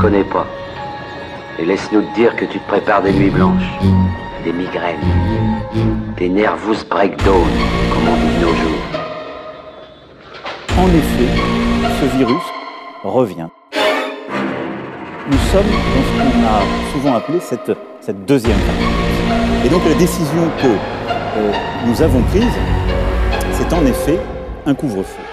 connais pas. Et laisse-nous te dire que tu te prépares des nuits blanches, des migraines, des nervous breakdown, comme on dit de nos jours. En effet, ce virus revient. Nous sommes dans ce qu'on a souvent appelé cette, cette deuxième vague. Et donc la décision que euh, nous avons prise, c'est en effet un couvre-feu.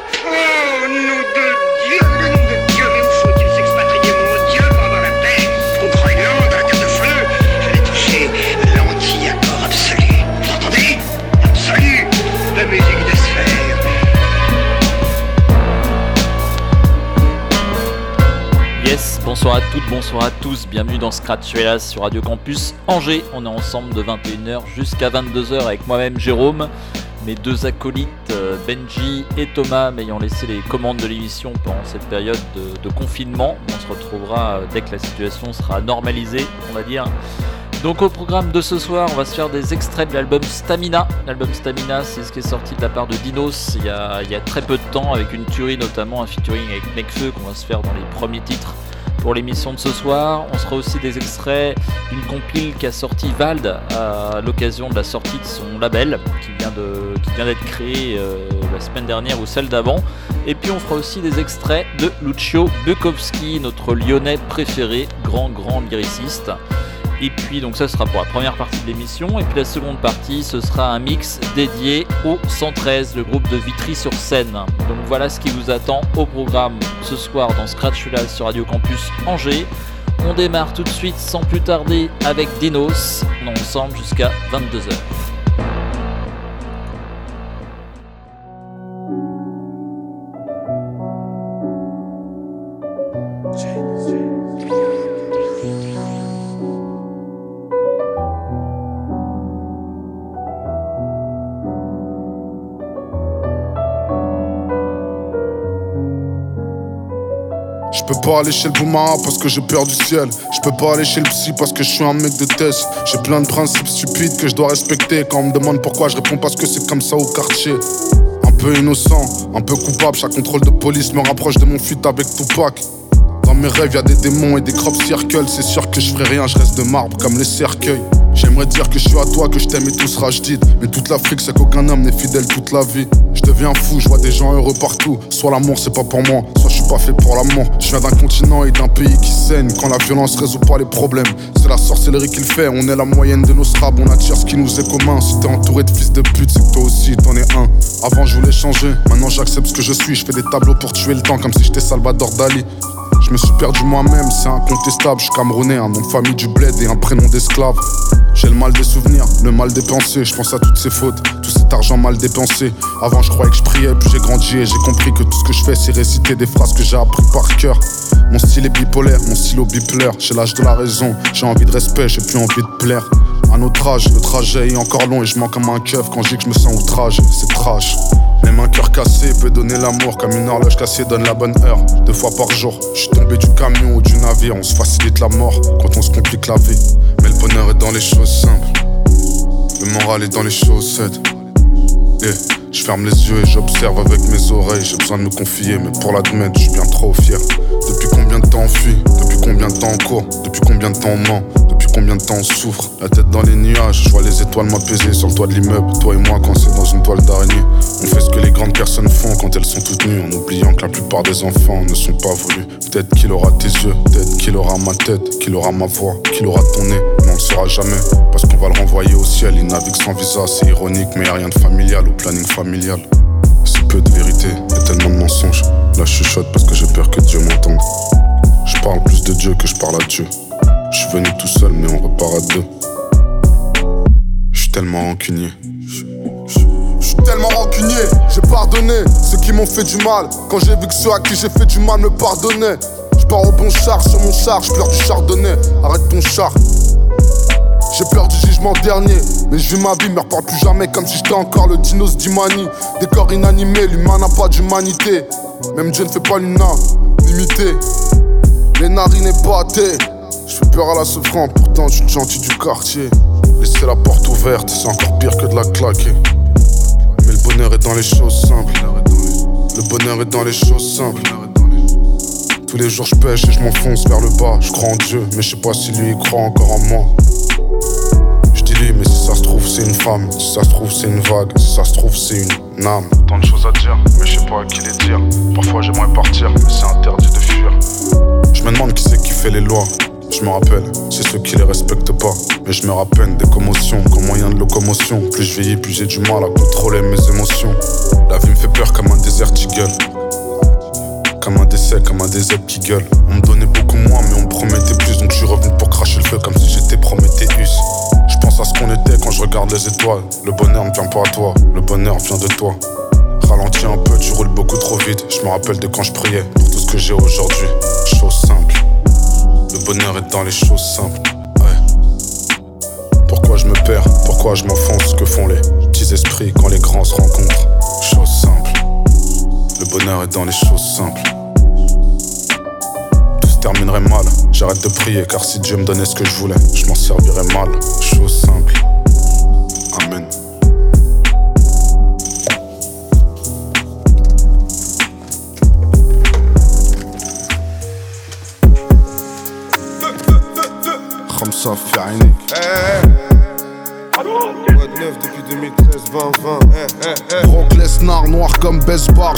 Bonsoir à toutes, bonsoir à tous, bienvenue dans Scratchuelas sur Radio Campus Angers. On est ensemble de 21h jusqu'à 22h avec moi-même Jérôme, mes deux acolytes euh, Benji et Thomas m'ayant laissé les commandes de l'émission pendant cette période de, confinement. On se retrouvera euh, dès que la situation sera normalisée, on va dire. Donc au programme de ce soir, on va se faire des extraits de l'album Stamina. L'album Stamina, c'est ce qui est sorti de la part de Dinos il y, a, il y a très peu de temps, avec une tuerie notamment, un featuring avec Necfeu qu'on va se faire dans les premiers titres pour l'émission de ce soir. On sera aussi des extraits d'une compile qu'a sorti Vald à l'occasion de la sortie de son label qui vient d'être créé euh, la semaine dernière ou celle d'avant. Et puis on fera aussi des extraits de Lucio Bukowski, notre lyonnais préféré, grand grand lyriciste. Et puis donc ça sera pour la première partie de l'émission. Et puis la seconde partie, ce sera un mix dédié au 113, le groupe de Vitry-sur-Seine. Donc voilà ce qui vous attend au programme ce soir dans Scratch Live sur Radio Campus Angers. On démarre tout de suite sans plus tarder avec Dinos. On ensemble jusqu'à 22h. Pas aller chez le Boumara parce que j'ai peur du ciel. Je peux pas aller chez le psy parce que je suis un mec de test. J'ai plein de principes stupides que je dois respecter. Quand on me demande pourquoi, je réponds parce que c'est comme ça au quartier. Un peu innocent, un peu coupable. Chaque contrôle de police me rapproche de mon fuite avec Tupac. Dans mes rêves, y a des démons et des crop circles. C'est sûr que je ferai rien, je reste de marbre comme les cercueils. J'aimerais dire que je suis à toi, que je t'aime et tout sera jdid. Mais toute l'Afrique, c'est qu'aucun homme n'est fidèle toute la vie. Je deviens fou, je vois des gens heureux partout. Soit l'amour, c'est pas pour moi, soit je suis pas fait pour l'amour. Je viens d'un continent et d'un pays qui saigne. Quand la violence résout pas les problèmes, c'est la sorcellerie qu'il fait. On est la moyenne de nos strabs, on attire ce qui nous est commun. Si t'es entouré de fils de pute, c'est que toi aussi t'en es un. Avant, je voulais changer, maintenant j'accepte ce que je suis. Je fais des tableaux pour tuer le temps comme si j'étais Salvador Dali. Je me suis perdu moi-même, c'est incontestable. Je suis camerounais, un nom de famille du bled et un prénom d'esclave. J'ai le mal des souvenirs, le mal des pensées. Je pense à toutes ces fautes, tout cet argent mal dépensé. Avant, je croyais que je priais, puis j'ai grandi et j'ai compris que tout ce que je fais, c'est réciter des phrases que j'ai appris par cœur. Mon style est bipolaire, mon stylo bipolaire. J'ai l'âge de la raison, j'ai envie de respect, j'ai plus envie de plaire. À notre âge, le trajet est encore long et je manque comme un keuf quand je dis que je me sens outrage. C'est trash. Même un cœur cassé peut donner l'amour comme une horloge cassée donne la bonne heure. Deux fois par jour, je suis tombé du camion ou du navire. On se facilite la mort quand on se complique la vie. Mais le bonheur est dans les choses simples. Le moral est dans les chaussettes. Et je ferme les yeux et j'observe avec mes oreilles. J'ai besoin de me confier, mais pour l'admettre, je suis bien trop fier. Depuis combien de temps on fuit? Depuis combien de temps on court? Depuis combien de temps on ment? Combien de temps on souffre La tête dans les nuages, je vois les étoiles m'apaiser sur le toit de l'immeuble. Toi et moi, quand c'est dans une toile d'araignée. On fait ce que les grandes personnes font quand elles sont toutes nues, en oubliant que la plupart des enfants ne sont pas voulus. Peut-être qu'il aura tes yeux, peut-être qu'il aura ma tête, qu'il aura ma voix, qu'il aura ton nez. Mais on le saura jamais, parce qu'on va le renvoyer au ciel. Il navigue sans visa, c'est ironique, mais y a rien de familial au planning familial. Si peu de vérité et tellement de mensonges. Là, je chuchote parce que j'ai peur que Dieu m'entende. Je parle plus de Dieu que je parle à Dieu. Je suis venu tout seul, mais on repart à deux. Je suis tellement rancunier. Je suis tellement rancunier, j'ai pardonné ceux qui m'ont fait du mal. Quand j'ai vu que ceux à qui j'ai fait du mal me pardonnaient. Je pars au bon char sur mon char, je pleure du chardonnay. Arrête ton char. J'ai peur du jugement dernier, mais je vis ma vie, me reparle plus jamais comme si j'étais encore le dinos d'Imani. Des corps inanimés, l'humain n'a pas d'humanité. Même Dieu ne fait pas l'unanimité. Les narines épatées, je fais peur à la souffrance, pourtant je suis gentil du quartier. Laisser la porte ouverte, c'est encore pire que de la claquer. Mais le bonheur est dans les choses simples. Le bonheur est dans les choses simples. Tous les jours je pêche et je m'enfonce vers le bas. Je crois en Dieu, mais je sais pas si lui croit encore en moi. Je dis lui, mais si ça se trouve c'est une femme, si ça se trouve c'est une vague, si ça se trouve c'est une âme. Tant de choses à dire, mais je sais pas à qui les dire. Parfois j'aimerais partir, mais c'est interdit de fuir. Je me demande qui c'est qui fait les lois. Je me rappelle, c'est ceux qui les respectent pas. Mais je me rappelle des commotions comme moyen de locomotion. Plus je vieillis, plus j'ai du mal à contrôler mes émotions. La vie me fait peur comme un désert qui gueule. Comme un décès, comme un désert qui gueule. On me donnait beaucoup moins, mais on me promettait plus. Donc je suis revenu pour cracher le feu comme si j'étais Prométhéeus. Je pense à ce qu'on était quand je regarde les étoiles. Le bonheur ne vient pas à toi, le bonheur vient de toi. Ralentis un peu, tu roules beaucoup trop vite. Je me rappelle de quand je priais pour tout ce que j'ai aujourd'hui. Chose simple. Le bonheur est dans les choses simples. Ouais. Pourquoi je me perds? Pourquoi je m'enfonce? Que font les petits esprits quand les grands se rencontrent? Chose simple. Le bonheur est dans les choses simples. Tout se terminerait mal. J'arrête de prier car si Dieu me donnait ce que je voulais, je m'en servirais mal. Chose simple.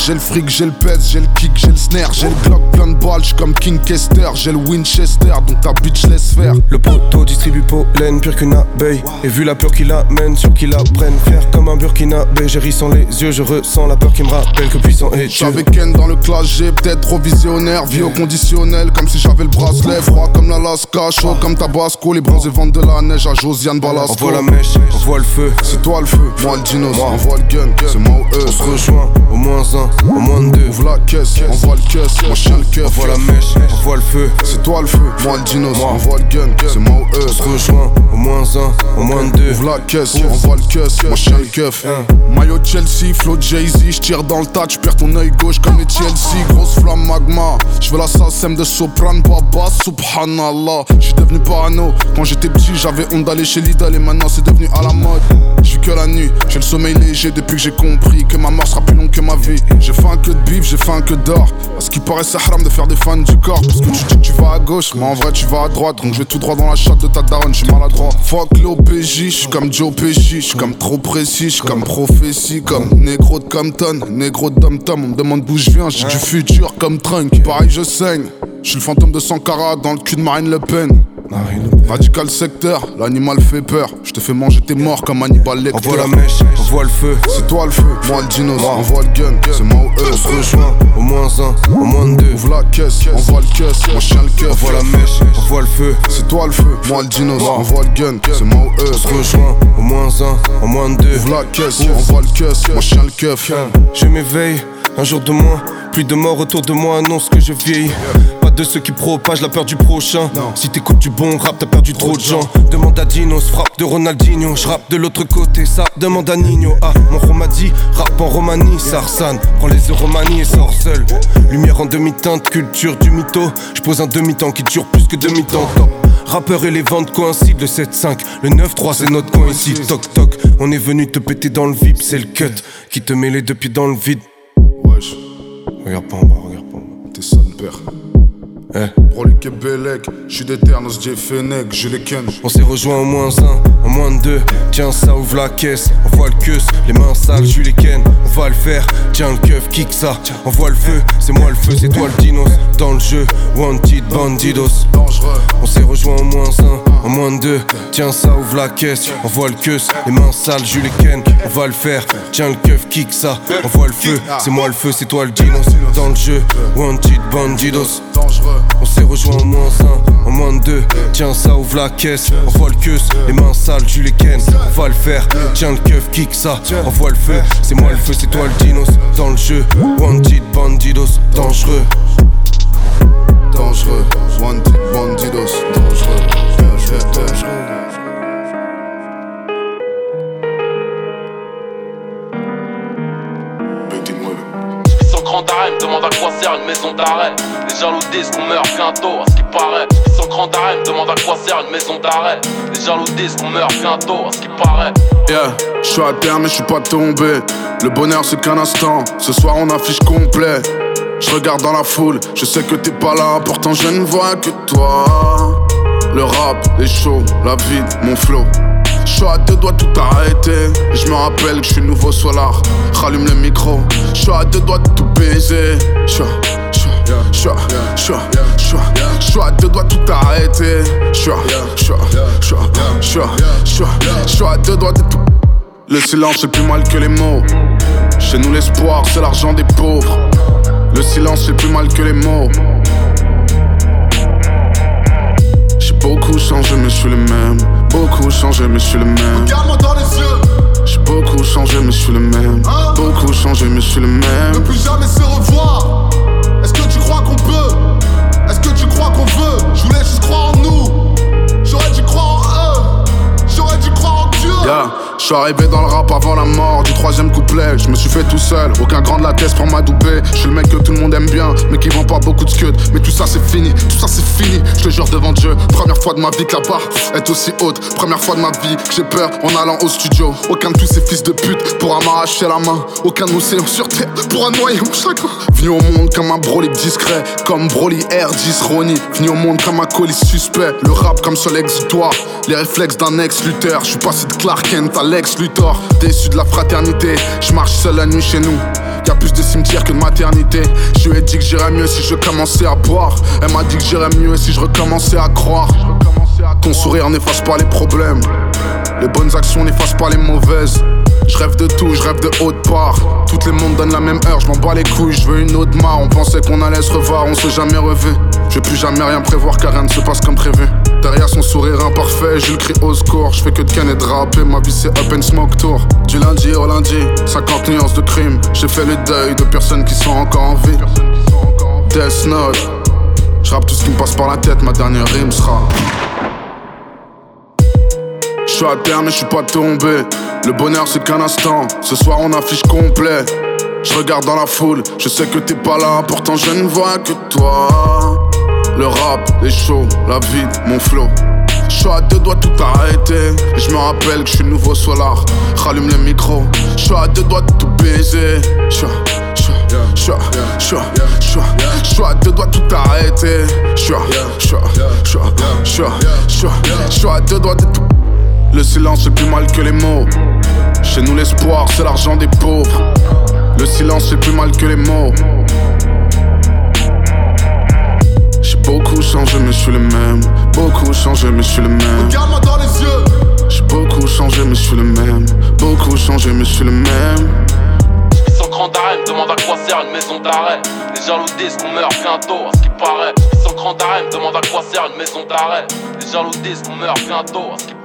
J'ai le fric, j'ai le pèse, j'ai le kick, j'ai le snare. J'ai le Glock plein de balles, j'suis comme King Kester. J'ai le Winchester, donc ta bitch laisse faire. Le poteau distribue pollen pur qu'une abeille Et vu la peur qu'il amène, sûr qu'il apprenne Faire comme un burkinabé, j'ai ri sans les yeux Je ressens la peur qui me rappelle que puissant est Dieu J'avais Ken dans le clash, j'ai peut-être trop visionnaire. Vie au conditionnel, comme si j'avais le bracelet. Froid comme l'Alaska, chaud comme Tabasco. Les bronzés vendent de la neige à Josiane Balasco. On voit la mèche, on voit le feu C'est toi le feu, moi le dinos. On voit le gun, c'est moi ou eux. On se rejoint, au moins un, au moins deux Ouvre la caisse, on voit le caisse. Moi chien le On keuf. voit la mèche, on voit le feu C'est toi le feu, moi le dinos. On voit le gun, c'est moi ou eux. On se rejoint, au moins un, au moins deux Ouvre la caisse, on voit le caisse, moi chien le keuf. Maillot Chelsea, flow Jay-Z, j'tire dans le tas, j'perds ton œil gauche comme les Chelsea. Grosse flamme magma, j'veux la SACEM de Sopran Baba, subhanallah. J'suis devenu parano, quand j'étais petit j'avais honte d'aller chez Lidl et maintenant c'est devenu à la mode. J'vis que la nuit, j'ai le sommeil léger depuis que j'ai compris que ma mort sera plus longue que ma vie. J'ai fait un que de bif, j'ai fait un que d'or. À ce qui paraît, c'est haram de faire des fans du corps. Parce que tu dis que tu vas à gauche, mais en vrai tu vas à droite. Donc je vais tout droit dans la chatte de ta daronne, j'suis maladroit. Fuck l'OPJ, j'suis comme Joe Pesci, j'suis comme trop précis, j'suis comme prophétie, comme négro de Compton, négro de Dom Tom. On me demande d'où je viens, j'ai du futur comme Trunk. Pareil, je saigne. J'suis le fantôme de Sankara dans le cul de Marine Le Pen. Radical secteur, l'animal fait peur. Je te fais manger tes morts comme Hannibal Lecter. On voit la mèche, on voit le feu C'est toi le feu, moi le dinos, on voit le gun, c'est moi ou eux. On se rejoint, au moins un, au moins deux Ouvre la caisse, on voit le caisse, moi chien le keuf. voit la mèche, on voit le feu C'est toi le feu, moi le dinos, on voit le gun, c'est moi ou eux. On se rejoint, au moins un, au moins deux Ouvre la caisse, on voit le caisse, moi chien le keuf. Je m'éveille, un jour de moins Plus de morts autour de moi annonce que je vieillis. Pas de ceux qui propagent la peur du prochain. Si t'écoutes du bon rap, t'as perdu trop de gens. Demande à Dinos, frappe de Ronaldinho. Je rappe de l'autre côté, ça. Demande à Nino. Ah, mon Roma dit, rap en Romanie Sarsan, prends les Euromanies et sors seul. Lumière en demi-teinte, culture du mytho. Je pose un demi-temps qui dure plus que demi-temps. Rappeur et les ventes coïncident, le 7-5, le 9-3 c'est notre coin ici, toc toc. On est venu te péter dans le vip, c'est le cut Qui te met les deux pieds dans le vide Regarde pas en bas, regarde pas en bas t'es son père. Eh. Pour le Québec, j'suis. Fennec, je les ken. On s'est rejoint au moins un, au moins deux. Tiens ça ouvre la caisse, on voit le queus Les mains sales, je les ken, on va le faire Tiens le keuf, kick ça, on voit le feu C'est moi le feu, c'est toi le dinos. Dans le jeu, wanted bandidos. Dangereux, On s'est rejoint au moins un, au moins deux. Tiens ça ouvre la caisse, on voit le queus Les mains sales, je les ken, on va le faire Tiens le keuf, kick ça, on voit le feu C'est moi le feu, c'est toi le dinos. Dans le jeu, wanted bandidos. Dangereux. S'est rejoint au moins un, au moins deux. Tiens, ça ouvre la caisse. On voit le queus, les mains sales, tu les ken. On va le faire. Tiens, le keuf, kick ça. On voit le feu, c'est moi le feu, c'est toi le dinos. Dans le jeu, wanted bandidos, dangereux. Dangereux, wanted bandidos, dangereux. Dangereux. Me demande à quoi sert une maison d'arrêt. Les jaloux disent qu'on meurt bientôt, à ce qui paraît. Sans grand arrêt, me demande à quoi sert une maison d'arrêt. Les jaloux disent qu'on meurt bientôt, à ce qui paraît. Yeah, je suis à terre mais je suis pas tombé. Le bonheur c'est qu'un instant. Ce soir on affiche complet. Je regarde dans la foule, je sais que t'es pas là, pourtant je ne vois que toi. Le rap, les shows, la vie, mon flow. Je suis à deux doigts tout arrêter. Je me rappelle que je suis nouveau solar. Rallume le micro. Je suis à deux doigts de tout baiser. Je à- je suis à deux doigts tout arrêter. Je suis à- je suis à deux doigts de tout. Le silence c'est plus mal que les mots. Chez nous l'espoir c'est l'argent des pauvres. Le silence c'est plus mal que les mots. J'ai beaucoup changé mais je suis le même. Beaucoup changé mais je suis le même. Regarde-moi dans les yeux, J'ai beaucoup changé mais je suis le même. Hein Beaucoup changé mais je suis le ne même. plus jamais se revoir. Crois qu'on peut Est-ce que tu crois qu'on veut? Je voulais juste croire en nous. J'aurais dû croire en eux. J'aurais dû croire en Dieu. Je suis arrivé dans le rap avant la mort du troisième couplet. Je me suis fait tout seul, aucun grand de la tête pour m'adouber. Je suis le mec que tout le monde aime bien, mais qui vend pas beaucoup de scud. Mais tout ça c'est fini, tout ça c'est fini. Je te jure devant Dieu, première fois de ma vie que la barre est aussi haute. Première fois de ma vie que j'ai peur en allant au studio. Aucun de tous ces fils de pute pourra m'arracher la main. Aucun océan sur terre pourra noyer mon chagrin. Venu au monde comme un Broly discret, comme Broly R10 Ronnie. Venu au monde comme un colis suspect. Le rap comme seul exutoire, les réflexes d'un ex-lutteur. Je suis passé de Clark Kent Lex Luthor. Déçu de la fraternité, je marche seul la nuit chez nous. Y a plus de cimetières que de maternité. Je lui ai dit que j'irais mieux si je commençais à boire. Elle m'a dit que j'irais mieux si je recommençais à croire. Ton sourire n'efface pas les problèmes. Les bonnes actions n'effacent pas les mauvaises. Je rêve de tout, je rêve de haute part. Toutes les mondes donnent la même heure, je m'en bats les couilles, je veux une autre mare. On pensait qu'on allait se revoir, on s'est jamais revu. Je vais plus jamais rien prévoir car rien ne se passe comme prévu. Derrière son sourire imparfait, je le crie au score. Je fais que de canne et ma vie c'est up and smoke tour. Du lundi au lundi, 50 nuances de crime. J'ai fait le deuil de personnes qui sont encore en vie. Death Note, je tout ce qui me passe par la tête, ma dernière rime sera. Je suis à terre mais je suis pas tombé. Le bonheur c'est qu'un instant. Ce soir on affiche complet. Je regarde dans la foule, je sais que t'es pas là, pourtant je ne vois que toi. Le rap, les shows, la vie, mon flow. Je suis à deux doigts tout arrêter. Et je me rappelle que je suis nouveau solar. Rallume le micro. Je suis à deux doigts de tout baiser. Je suis à- deux doigts tout arrêter. Je suis à deux doigts de tout. Le silence c'est plus mal que les mots. Chez nous l'espoir c'est l'argent des pauvres. Le silence c'est plus mal que les mots. J'ai beaucoup changé mais je suis le même. Beaucoup changé mais je suis le même. Regarde-moi dans les yeux. J'ai beaucoup changé mais je suis le même. Beaucoup changé mais je suis le même. Sans grand me demande à quoi sert une maison d'arrêt. Les jaloux disent qu'on meurt bientôt, à ce qui paraît. Sans grand me demande à quoi sert une maison d'arrêt. Les jaloux disent qu'on meurt bientôt, à ce qui paraît.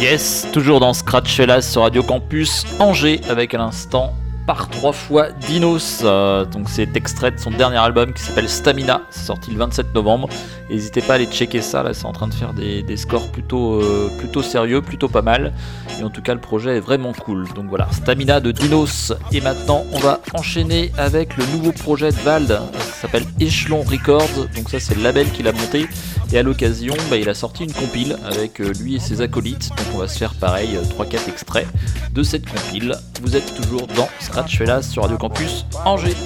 Yes, toujours dans Scratch Fellas sur Radio Campus Angers avec à l'instant par trois fois Dinos. Euh, donc c'est extrait de son dernier album qui s'appelle Stamina, c'est sorti le 27 novembre. N'hésitez pas à aller checker ça, là c'est en train de faire des, scores plutôt, euh, plutôt sérieux, plutôt pas mal. Et en tout cas le projet est vraiment cool. Donc voilà, Stamina de Dinos. Et maintenant on va enchaîner avec le nouveau projet de Vald, ça s'appelle Echelon Records. Donc ça c'est le label qu'il a monté. Et à l'occasion, bah, il a sorti une compile avec euh, lui et ses acolytes. Donc on va se faire pareil, euh, 3-4 extraits de cette compile. Vous êtes toujours dans Scratch Fellas sur Radio Campus Angers.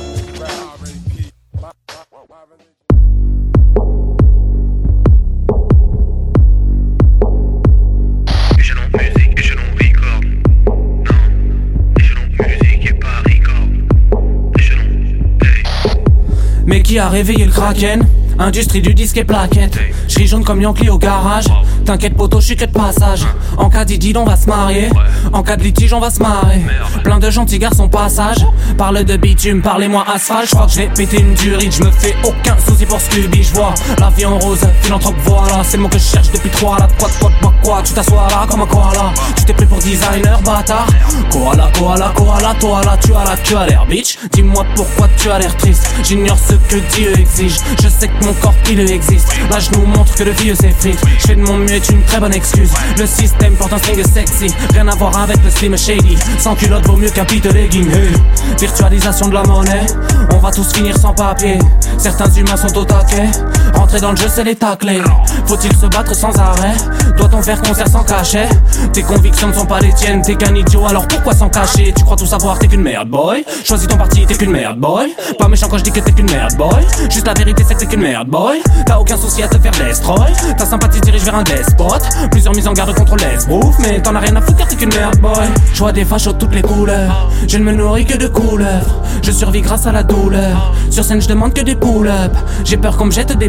Mais qui a réveillé le kraken? Industrie du disque et plaquette. J'ris jaune comme Yankee au garage. T'inquiète poto, je suis que de passage. En cas d'idylle, on va se marier. En cas de litige, on va se marrer. Plein de gentils garçons passage. Parle de bitume, parlez-moi asphalte. J'crois que j'vais péter une durite. Je me fais aucun souci pour Scooby. J'vois la vie en rose, philanthrope voilà. C'est le mot que je cherche depuis trois là. Quoi, quoi, quoi, quoi Tu t'assois là comme un koala. Tu t'es pris pour designer, bâtard. Koala, koala, koala, toi là Tu as la queue à l'air, bitch. Dis-moi pourquoi tu as l'air triste. J'ignore ce que Dieu exige. Je sais que mon corps il existe. Là je nous montre que le vieux s'effrite. Je de mon mieux est une très bonne excuse. Le système porte un string sexy. Rien à voir avec le slim shady. Sans culotte vaut mieux qu'un pit legging. Virtualisation de la monnaie. On va tous finir sans papier. Certains humains sont au taquet Rentrer dans le jeu, c'est les tacler. Faut-il se battre sans arrêt? Doit-on faire concert sans cachet? Tes convictions ne sont pas les tiennes, t'es qu'un idiot, alors pourquoi s'en cacher? Tu crois tout savoir, t'es qu'une merde, boy. Choisis ton parti, t'es qu'une merde, boy. Pas méchant quand je dis que t'es qu'une merde, boy. Juste la vérité, c'est que t'es qu'une merde, boy. T'as aucun souci à te faire destroy. Ta sympathie dirige vers un despote. Plusieurs mises en garde contre l'esbrouf, mais t'en as rien à foutre t'es qu'une merde, boy. Je vois des fachos de toutes les couleurs. Je ne me nourris que de couleurs. Je survis grâce à la douleur. Sur scène, je demande que des pull-up. J'ai peur qu'on me jette des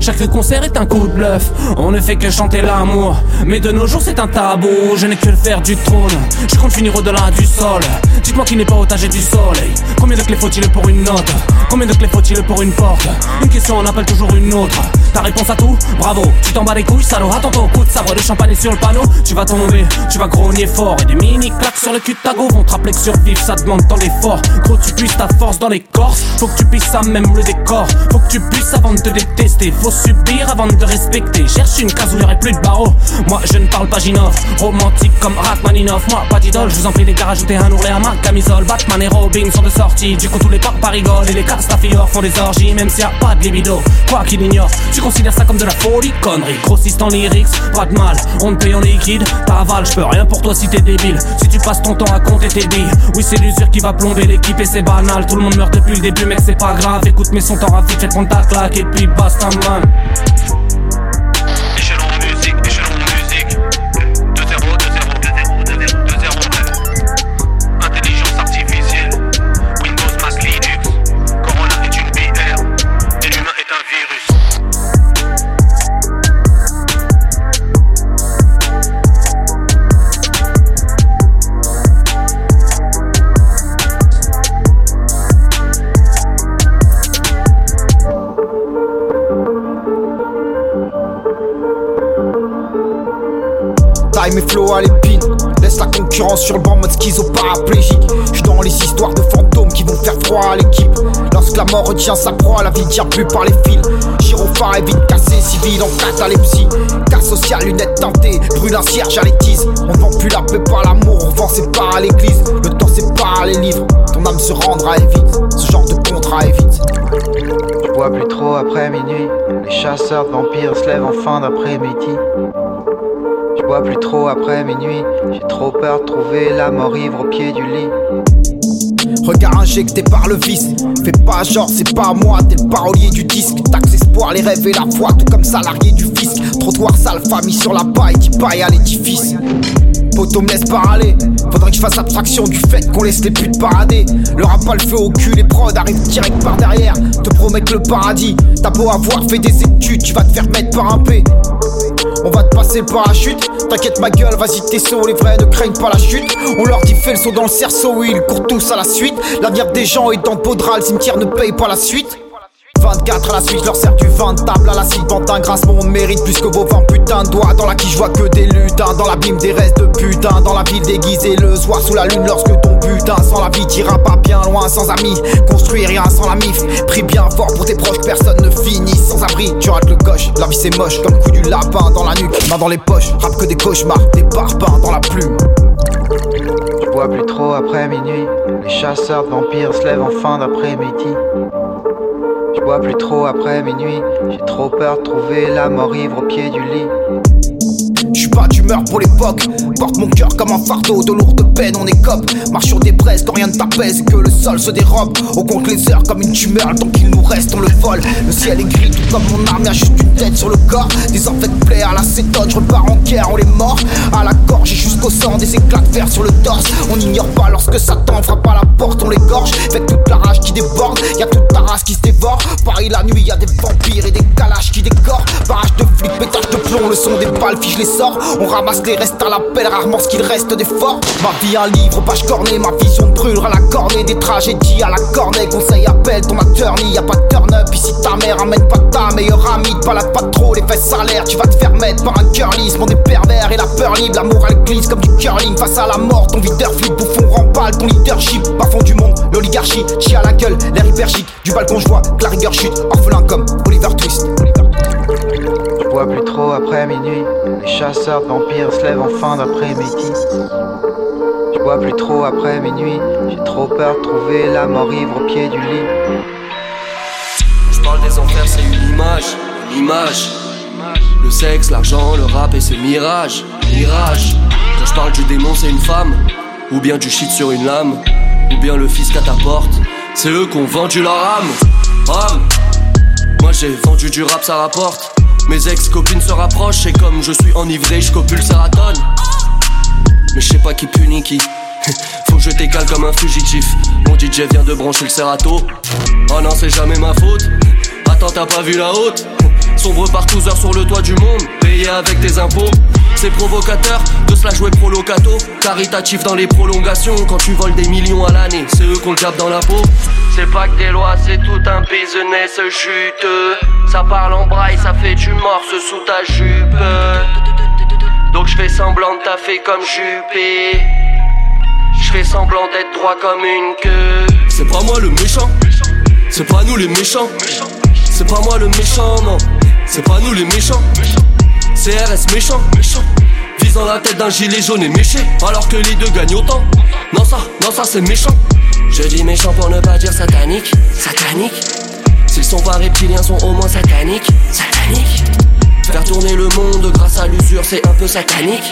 Chaque concert est un coup de bluff. On ne fait que chanter l'amour. Mais de nos jours, c'est un tabou. Je n'ai que le faire du trône. Je compte finir au-delà du sol. Dites-moi qui n'est pas otage du soleil. Combien de clés faut-il pour une note? Combien de clés faut-il pour une porte? Une question en appelle toujours une autre. Ta réponse à tout? Bravo. Tu t'en bats les couilles, salaud. Attends ton coup de sabre de champagne sur le panneau. Tu vas tomber, tu vas grogner fort. Et des mini claques sur le cul de ta go vont te rappeler que survivre, ça demande tant d'efforts. Gros, tu puisses ta force dans les corses. Faut que tu puisses ça, même le décor. Faut que tu puisses avant de te détester. Faut subir avant de te respecter. Cherche une case où il y aurait plus de barreaux. Moi, je ne parle pas Ginov. Romantique comme Rachmaninoff. Moi, pas d'idole. Je vous en prie, les gars, rajoutez un ourlet à ma camisole. Batman et Robin sont de sortie. Du coup, tous les pas rigolent. Et les Castafiors font des orgies, même s'il y a pas de libido. Quoi qu'il ignore, tu considères ça comme de la folie, connerie. Grossiste en lyrics, pas de mal. On te paye en liquide. T'avales, je peux rien pour toi si t'es débile. Si tu passes ton temps à compter tes billes. Oui, c'est l'usure qui va plomber l'équipe et c'est banal. Tout le monde meurt depuis le début, mec, c'est pas grave. Écoute, mais son temps rapide, fais prendre ta claque et puis basta, man. La concurrence sur le banc mode schizo paraplégique. J'suis dans les histoires de fantômes qui vont faire froid à l'équipe. Lorsque la mort retient sa proie, la vie tient plus par les fils. Gyrophare est vite cassé, civil en catalepsie Cas social, lunettes teintées, brûle un cierge à l'étise On vend plus la paix par l'amour, on vend ses parts à l'église. Le temps sépare les livres, ton âme se rendra et vite Ce genre de contrat évite. Je bois plus trop après minuit. Les chasseurs de vampires se lèvent en fin d'après-midi. Plus trop après minuit. J'ai trop peur de trouver la mort ivre au pied du lit. Regard injecté par le vice. Fais pas genre c'est pas moi T'es le parolier du disque. Taxe espoir, les rêves et la foi Tout comme salarié du fisc. Trottoir sale, famille sur la paille Qui paille à l'édifice. Poto me laisse pas aller Faudrait que je fasse abstraction du fait qu'on laisse les putes parader. Le rap a le feu au cul, les prods arrivent direct par derrière. Te promettent le paradis. T'as beau avoir fait des études, tu vas te faire mettre par un P on va te passer le parachute, t'inquiète ma gueule, vas-y t'es saut, les vrais ne craignent pas la chute. On leur dit fais le saut dans le cerceau, ils courent tous à la suite. L'avenir des gens est dans le cimetière ne paye pas la suite. 24 à la suite, je leur sers du vin de table à la suite. Pantin, grincement, on mérite plus que vos 20 putains de doigts. Dans la qui je vois que des lutins, dans l'abîme des restes de putain. Dans la ville déguisée le soir sous la lune, lorsque ton putain sans la vie t'ira pas bien loin, sans amis. Construire rien sans la mif. Prie bien fort pour tes proches, personne ne finit sans abri. Tu rates le coche, la vie c'est moche, comme coup du lapin dans la nuque, main dans les poches. Rap que des cauchemars, des parpaings dans la plume. Je bois plus trop après minuit. Les chasseurs de vampires se lèvent en fin d'après-midi. Je bois plus trop après minuit. J'ai trop peur de trouver la mort ivre au pied du lit. Je suis pas d'humeur pour l'époque. Porte mon cœur comme un fardeau de lourde peine, on écope. Marche sur des braises quand rien ne t'apaise que le sol se dérobe. On compte les heures comme une tumeur, temps qu'il nous reste, on le vole. Le ciel est gris, tout comme mon arme, y'a juste une tête sur le corps. Des enfants de plaie à la cétone, je repars en guerre, on les mord. À la gorge et jusqu'au sang, des éclats de fer sur le torse. On n'ignore pas lorsque Satan frappe à la porte, on les gorge. Avec toute la rage qui déborde, y'a toute ta race qui se dévore. Paris la nuit, y'a des vampires et des calaches qui décorent. Barrage de flics, pétage de plomb, le son des balles, fiche les sorts. On ramasse les restes à rarement ce qu'il reste d'efforts. Ma vie un livre, page cornée, ma vision brûlera la cornée. Des tragédies à la cornée, conseil appelle ton attorney. Y'a pas de turn up ici ta mère amène pas ta meilleure amie. Te balade pas trop, les fesses salaires, tu vas te faire mettre par un curlis. Mon des pervers et la peur libre, la morale glisse comme du curling. Face à la mort, ton leader flip, bouffon rempale, ton leadership. Parfond du monde, l'oligarchie, chie à la gueule, l'air hyper chic. Du balcon, je vois que la rigueur chute, orphelin comme Oliver Twist. Je bois plus trop après minuit. Les chasseurs vampires se lèvent en fin d'après-midi. Je bois plus trop après minuit. J'ai trop peur de trouver la mort ivre au pied du lit. je parle des enfers, c'est une image, une image. Le sexe, l'argent, le rap et ses mirages, mirage. Quand je parle du démon, c'est une femme, ou bien du shit sur une lame, ou bien le fils qu'à ta porte. C'est eux qui ont vendu leur. Âme. Moi j'ai vendu du rap, ça rapporte. Mes ex-copines se rapprochent et comme je suis enivré, je copule Saraton. Mais je sais pas qui punit qui. Faut que je t'écale comme un fugitif. Mon DJ vient de brancher le Serato. Oh non, c'est jamais ma faute. Attends, t'as pas vu la haute? Sombre par 12 heures sur le toit du monde, payé avec tes impôts. C'est provocateur de se la jouer prolocato. Caritatif dans les prolongations. Quand tu voles des millions à l'année, c'est eux qu'on le tape dans la peau. C'est pas que des lois, c'est tout un business juteux. Ça parle en braille, ça fait du morse sous ta jupe. Donc je fais semblant de taffer comme Juppé. Je fais semblant d'être droit comme une queue. C'est pas moi le méchant, c'est pas nous les méchants. C'est pas moi le méchant, non. C'est pas nous les méchants. CRS méchant. Visant la tête d'un gilet jaune et méché. Alors que les deux gagnent autant. Non, ça, non, ça c'est méchant. Je dis méchant pour ne pas dire satanique. Satanique. S'ils sont pas reptiliens, sont au moins sataniques. Satanique. Faire tourner le monde grâce à l'usure, c'est un peu satanique.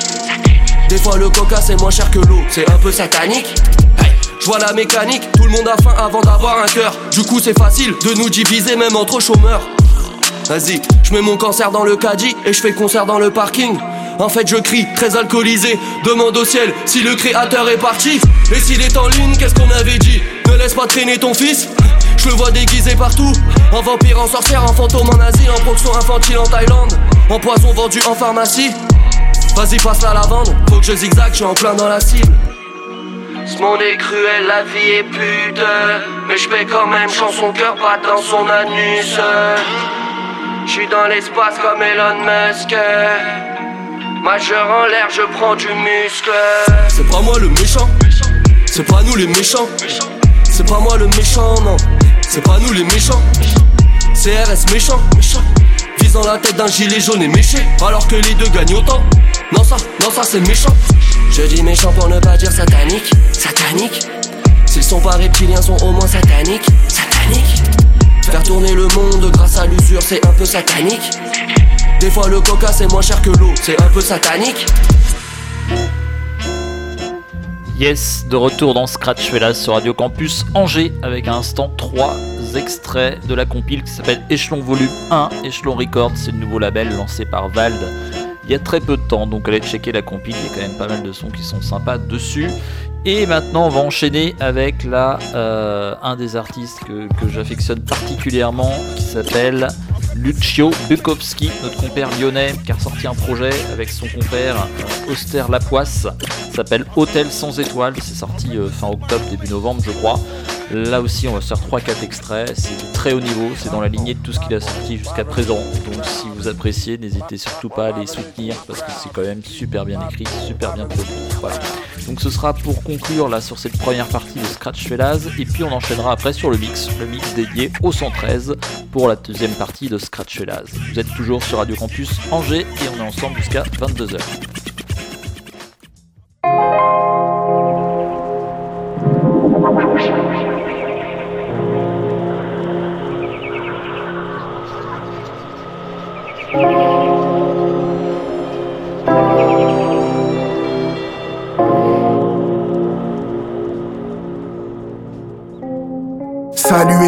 Des fois le coca c'est moins cher que l'eau, c'est un peu satanique. Hey, je vois la mécanique, tout le monde a faim avant d'avoir un cœur. Du coup c'est facile de nous diviser même entre chômeurs. Vas-y, je mets mon cancer dans le caddie et je fais concert dans le parking. En fait, je crie, très alcoolisé. Demande au ciel si le créateur est parti. Et s'il est en lune, qu'est-ce qu'on avait dit? Ne laisse pas traîner ton fils. Je le vois déguisé partout. En vampire, en sorcière, en fantôme, en Asie, en proxon infantile en Thaïlande. En poison vendu en pharmacie. Vas-y, passe la lavande. Faut que je zigzag, je suis en plein dans la cible. Ce monde est cruel, la vie est pute. Mais je fais quand même chant son cœur bat dans son anus. Je suis dans l'espace comme Elon Musk. Majeur en l'air, je prends du muscle. C'est pas moi le méchant, c'est pas nous les méchants. C'est pas moi le méchant, non. C'est pas nous les méchants. CRS méchant, méchant. Visant la tête d'un gilet jaune et méché. Alors que les deux gagnent autant. Non, ça, non, ça c'est méchant. Je dis méchant pour ne pas dire satanique. Satanique. S'ils sont pas reptiliens, sont au moins sataniques. Satanique. Faire tourner le monde grâce à l'usure, c'est un peu satanique. Des fois le coca c'est moins cher que l'eau, c'est un peu satanique. Yes, de retour dans Scratch Velas sur Radio Campus Angers avec un instant 3 extraits de la compile qui s'appelle Échelon Volume 1, Échelon Records, c'est le nouveau label lancé par Vald il y a très peu de temps, donc allez checker la compile, il y a quand même pas mal de sons qui sont sympas dessus. Et maintenant, on va enchaîner avec la, euh, un des artistes que, que j'affectionne particulièrement, qui s'appelle Lucio Bukowski, notre compère lyonnais, qui a ressorti un projet avec son compère euh, Auster Lapoisse, s'appelle Hôtel sans étoiles, c'est sorti euh, fin octobre, début novembre, je crois. Là aussi, on va faire 3-4 extraits. C'est de très haut niveau. C'est dans la lignée de tout ce qu'il a sorti jusqu'à présent. Donc, si vous appréciez, n'hésitez surtout pas à les soutenir parce que c'est quand même super bien écrit, super bien produit. Voilà. Donc, ce sera pour conclure là sur cette première partie de Scratch Felaz. Et puis, on enchaînera après sur le mix, le mix dédié au 113 pour la deuxième partie de Scratch Felaz. Vous êtes toujours sur Radio Campus Angers et on est ensemble jusqu'à 22h.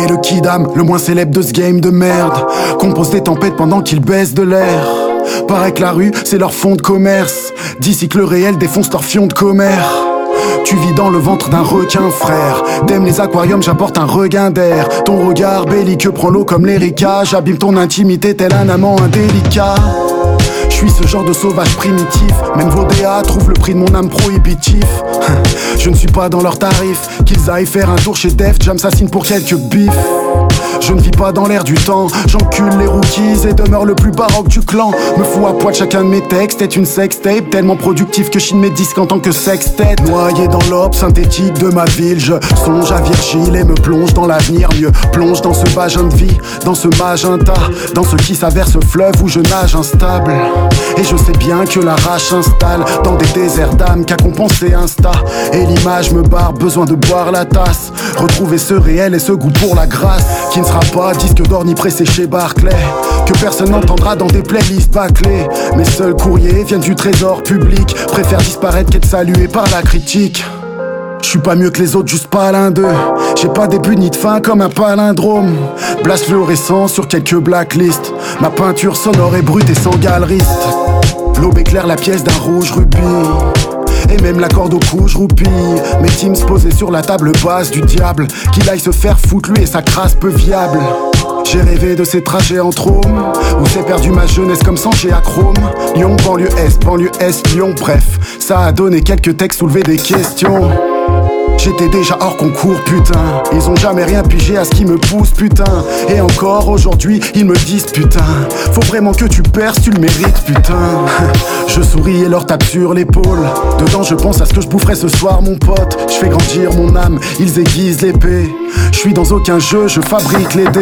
Saluer le Kidam, le moins célèbre de ce game de merde. Compose des tempêtes pendant qu'il baisse de l'air. Paraît que la rue, c'est leur fond de commerce. D'ici que le réel défonce leur fion de commère. Tu vis dans le ventre d'un requin, frère. T'aimes les aquariums, j'apporte un regain d'air. Ton regard belliqueux prend l'eau comme l'Erika. J'abîme ton intimité tel un amant indélicat. Suis ce genre de sauvage primitif. Même vos DA trouvent le prix de mon âme prohibitif. Je ne suis pas dans leurs tarifs. Qu'ils aillent faire un tour chez Def, j'assassine pour quelques bifs. Je ne vis pas dans l'air du temps, j'encule les rookies et demeure le plus baroque du clan. Me fous à poil chacun de mes textes, est une sextape tellement productif que chine mes disques en tant que sextet. Noyé dans l'op synthétique de ma ville, je songe à Virgile et me plonge dans l'avenir. Mieux plonge dans ce vagin de vie, dans ce magenta, dans ce qui s'avère ce fleuve où je nage instable. Et je sais bien que la rage s'installe dans des déserts d'âme qu'a compensé Insta. Et l'image me barre, besoin de boire la tasse. Retrouver ce réel et ce goût pour la grâce sera pas disque d'or ni pressé chez Barclay. Que personne n'entendra dans des playlists bâclées. Mes seuls courriers viennent du trésor public. Préfère disparaître qu'être salué par la critique. Je suis pas mieux que les autres, juste pas l'un d'eux. J'ai pas début ni de fin comme un palindrome. Blast fluorescent sur quelques blacklists. Ma peinture sonore est brute et sans galeriste. L'aube éclaire la pièce d'un rouge rubis. Et même la corde au cou, je roupille. Mes teams posés sur la table basse du diable. Qu'il aille se faire foutre lui et sa crasse peu viable. J'ai rêvé de ces trajets en trôme Où s'est perdu ma jeunesse comme sans à chrome Lyon, banlieue Est, banlieue Est, Lyon, bref Ça a donné quelques textes, soulevé des questions J'étais déjà hors concours, putain. Ils ont jamais rien pigé à ce qui me pousse, putain. Et encore aujourd'hui, ils me disent, putain. Faut vraiment que tu perces, tu le mérites, putain. Je souris et leur tape sur l'épaule. Dedans, je pense à ce que je boufferai ce soir, mon pote. Je fais grandir mon âme, ils aiguisent l'épée. Je suis dans aucun jeu, je fabrique les dés.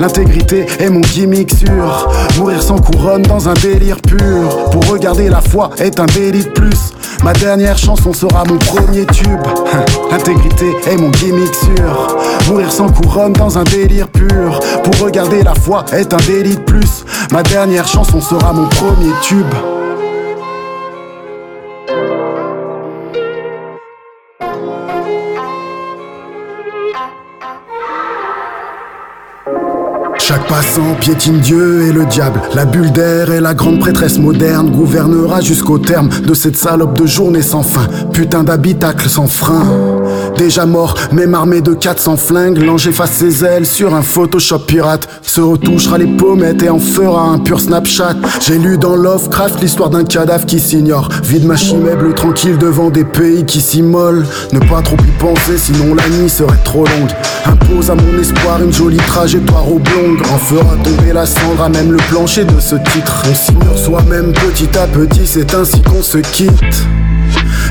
L'intégrité est mon gimmick sûr. Mourir sans couronne dans un délire pur. Pour regarder la foi est un délit de plus. Ma dernière chanson sera mon premier tube. L'intégrité est mon gimmick sûr. Mourir sans couronne dans un délire pur. Pour regarder la foi est un délit de plus. Ma dernière chanson sera mon premier tube. Chaque passant piétine Dieu et le diable. La bulle d'air et la grande prêtresse moderne gouvernera jusqu'au terme de cette salope de journée sans fin. Putain d'habitacle sans frein. Déjà mort, même armé de 400 flingues, l'ange efface ses ailes sur un Photoshop pirate. Se retouchera les pommettes et en fera un pur Snapchat. J'ai lu dans Lovecraft l'histoire d'un cadavre qui s'ignore. Vide ma chimèble tranquille devant des pays qui s'immolent. Ne pas trop y penser, sinon la nuit serait trop longue. Impose à mon espoir une jolie trajectoire au En fera tomber la cendre à même le plancher de ce titre. On s'ignore soi-même petit à petit, c'est ainsi qu'on se quitte.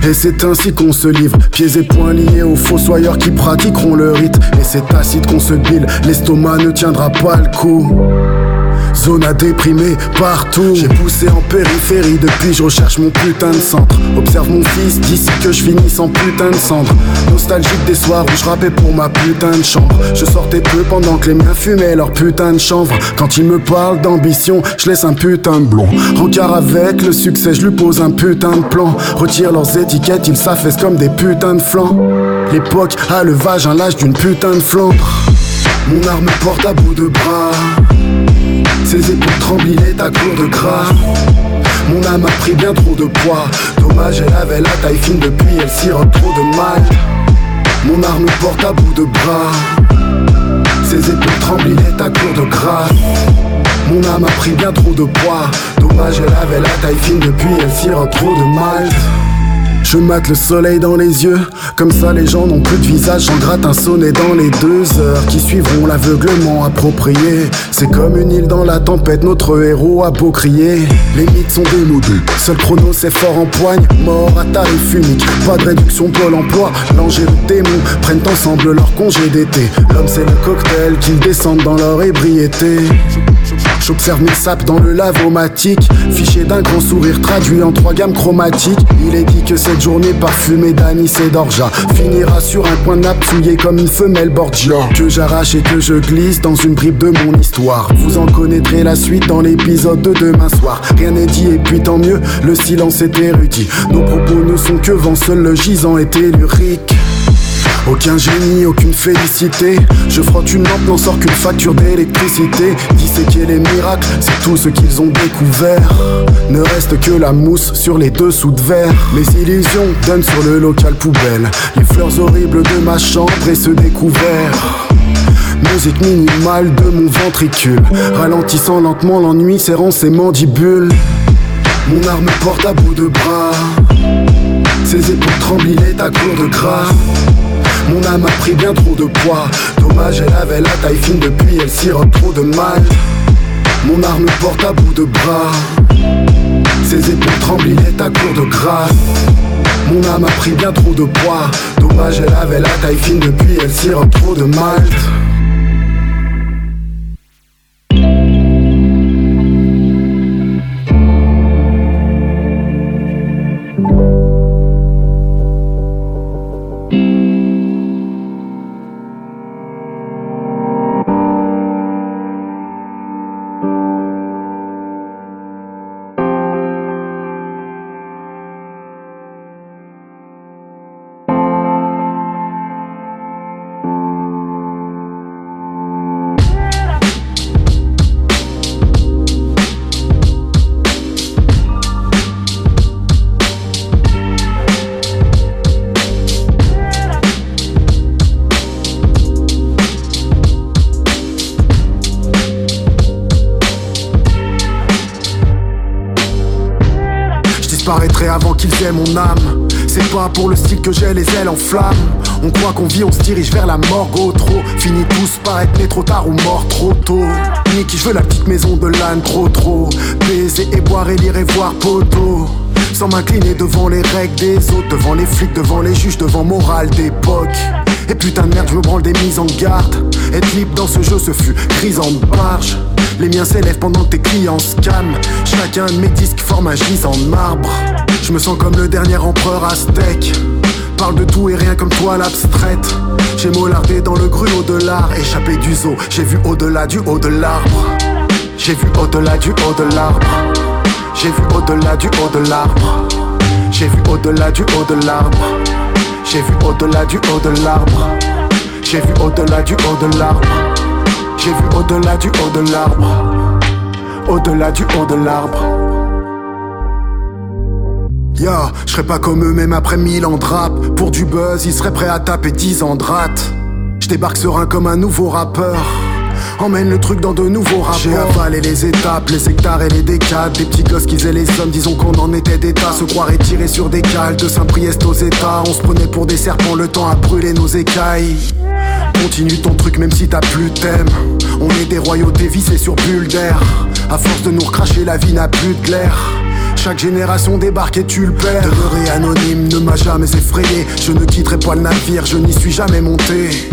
Et c'est ainsi qu'on se livre, pieds et poings liés aux fossoyeurs qui pratiqueront le rite. Et c'est acide qu'on se bile, l'estomac ne tiendra pas le coup. Zone à déprimer partout. J'ai poussé en périphérie depuis je recherche mon putain de centre. Observe mon fils d'ici que je finisse en putain de cendre. Nostalgique des soirs où je rappais pour ma putain de chambre. Je sortais peu pendant que les miens fumaient leur putain de chanvre. Quand ils me parlent d'ambition, je laisse un putain de blond. Rencard avec le succès, je lui pose un putain de plan. Retire leurs étiquettes, ils s'affaissent comme des putains de flancs. L'époque a le vagin l'âge d'une putain de flandre. Mon arme porte à bout de bras. Ses épaules est à court de gras. Mon âme a pris bien trop de poids. Dommage, elle avait la taille fine depuis, elle sirote trop de mal. Mon arme porte à bout de bras. Ses épaules est à court de grâce. Mon âme a pris bien trop de poids. Dommage, elle avait la taille fine depuis, elle sirote trop de mal. Je mate le soleil dans les yeux, comme ça les gens n'ont plus de visage, j'en gratte un sonnet dans les deux heures qui suivront l'aveuglement approprié. C'est comme une île dans la tempête, notre héros a beau crier. Les mythes sont démodés, seul chrono c'est fort en poigne, mort à tarif unique, pas de réduction pôle emploi. L'ange et le démon prennent ensemble leur congé d'été. L'homme c'est le cocktail qu'ils descendent dans leur ébriété. J'observe mes sapes dans le lavomatique Fiché d'un grand sourire traduit en trois gammes chromatiques Il est dit que journée parfumée d'anis et d'orgeat Finira sur un coin nappe souillé comme une femelle Borgia. Que j'arrache et que je glisse dans une bribe de mon histoire. Vous en connaîtrez la suite dans l'épisode de demain soir. Rien n'est dit et puis tant mieux, le silence est érudit. Nos propos ne sont que vent, seul le gisant est tellurique aucun génie, aucune félicité. Je frotte une lampe, n'en sort qu'une facture d'électricité. Disséquer les miracles, c'est tout ce qu'ils ont découvert. Ne reste que la mousse sur les dessous de verre. Mes illusions donnent sur le local poubelle. Les fleurs horribles de ma chambre et ce découvert. Musique minimale de mon ventricule. Ralentissant lentement l'ennui, serrant ses mandibules. Mon arme porte à bout de bras. Ses épaules tremblent, il est à court de gras. Mon âme a pris bien trop de poids. Dommage, elle avait la taille fine depuis, elle sirote trop de mal. Mon arme porte à bout de bras. Ses épaules tremblent, il est à court de grâce. Mon âme a pris bien trop de poids. Dommage, elle avait la taille fine depuis, elle sirote trop de mal. Que j'ai les ailes en flammes. On croit qu'on vit, on se dirige vers la morgue au trop. Finit tous par être né trop tard ou mort trop tôt. Nicky, je veux la petite maison de l'âne trop trop. Baiser et boire et lire et voir poteau. Sans m'incliner devant les règles des autres, devant les flics, devant les juges, devant morale d'époque. Et putain de merde, je me branle des mises en garde. Être libre dans ce jeu, ce fut crise en barge. Les miens s'élèvent pendant que tes clients se calment. Chacun de mes disques forme un gisant en marbre. Je me sens comme le dernier empereur aztèque. Parle de tout et rien comme toi l'abstraite. J'ai mollardé dans le gruau de l'art, échappé du zoo. J'ai vu au-delà du haut de l'arbre. J'ai vu au-delà du haut de l'arbre. J'ai vu au-delà du haut de l'arbre. J'ai vu au-delà du haut de l'arbre. J'ai vu au-delà du haut de l'arbre. J'ai vu au-delà du haut de l'arbre. J'ai vu au-delà du haut de l'arbre. Au-delà du haut de l'arbre. Ya, je serais pas comme eux même après mille ans de. Pour du buzz, ils seraient prêts à taper 10 ans de. Je débarque serein comme un nouveau rappeur. Emmène le truc dans de nouveaux rapports. J'ai avalé les étapes, les hectares et les décades. Des petits gosses qui faisaient les sommes, disons qu'on en était d'état. Se croirait tirer sur des cales, de Saint-Priest aux États. On se prenait pour des serpents, le temps a brûlé nos écailles. Continue ton truc même si t'as plus de. On est des royautés vissées sur bulle d'air. À force de nous recracher, la vie n'a plus de glaire. Chaque génération débarque et tu le perds. Demeurer anonyme ne m'a jamais effrayé. Je ne quitterai pas le navire, je n'y suis jamais monté.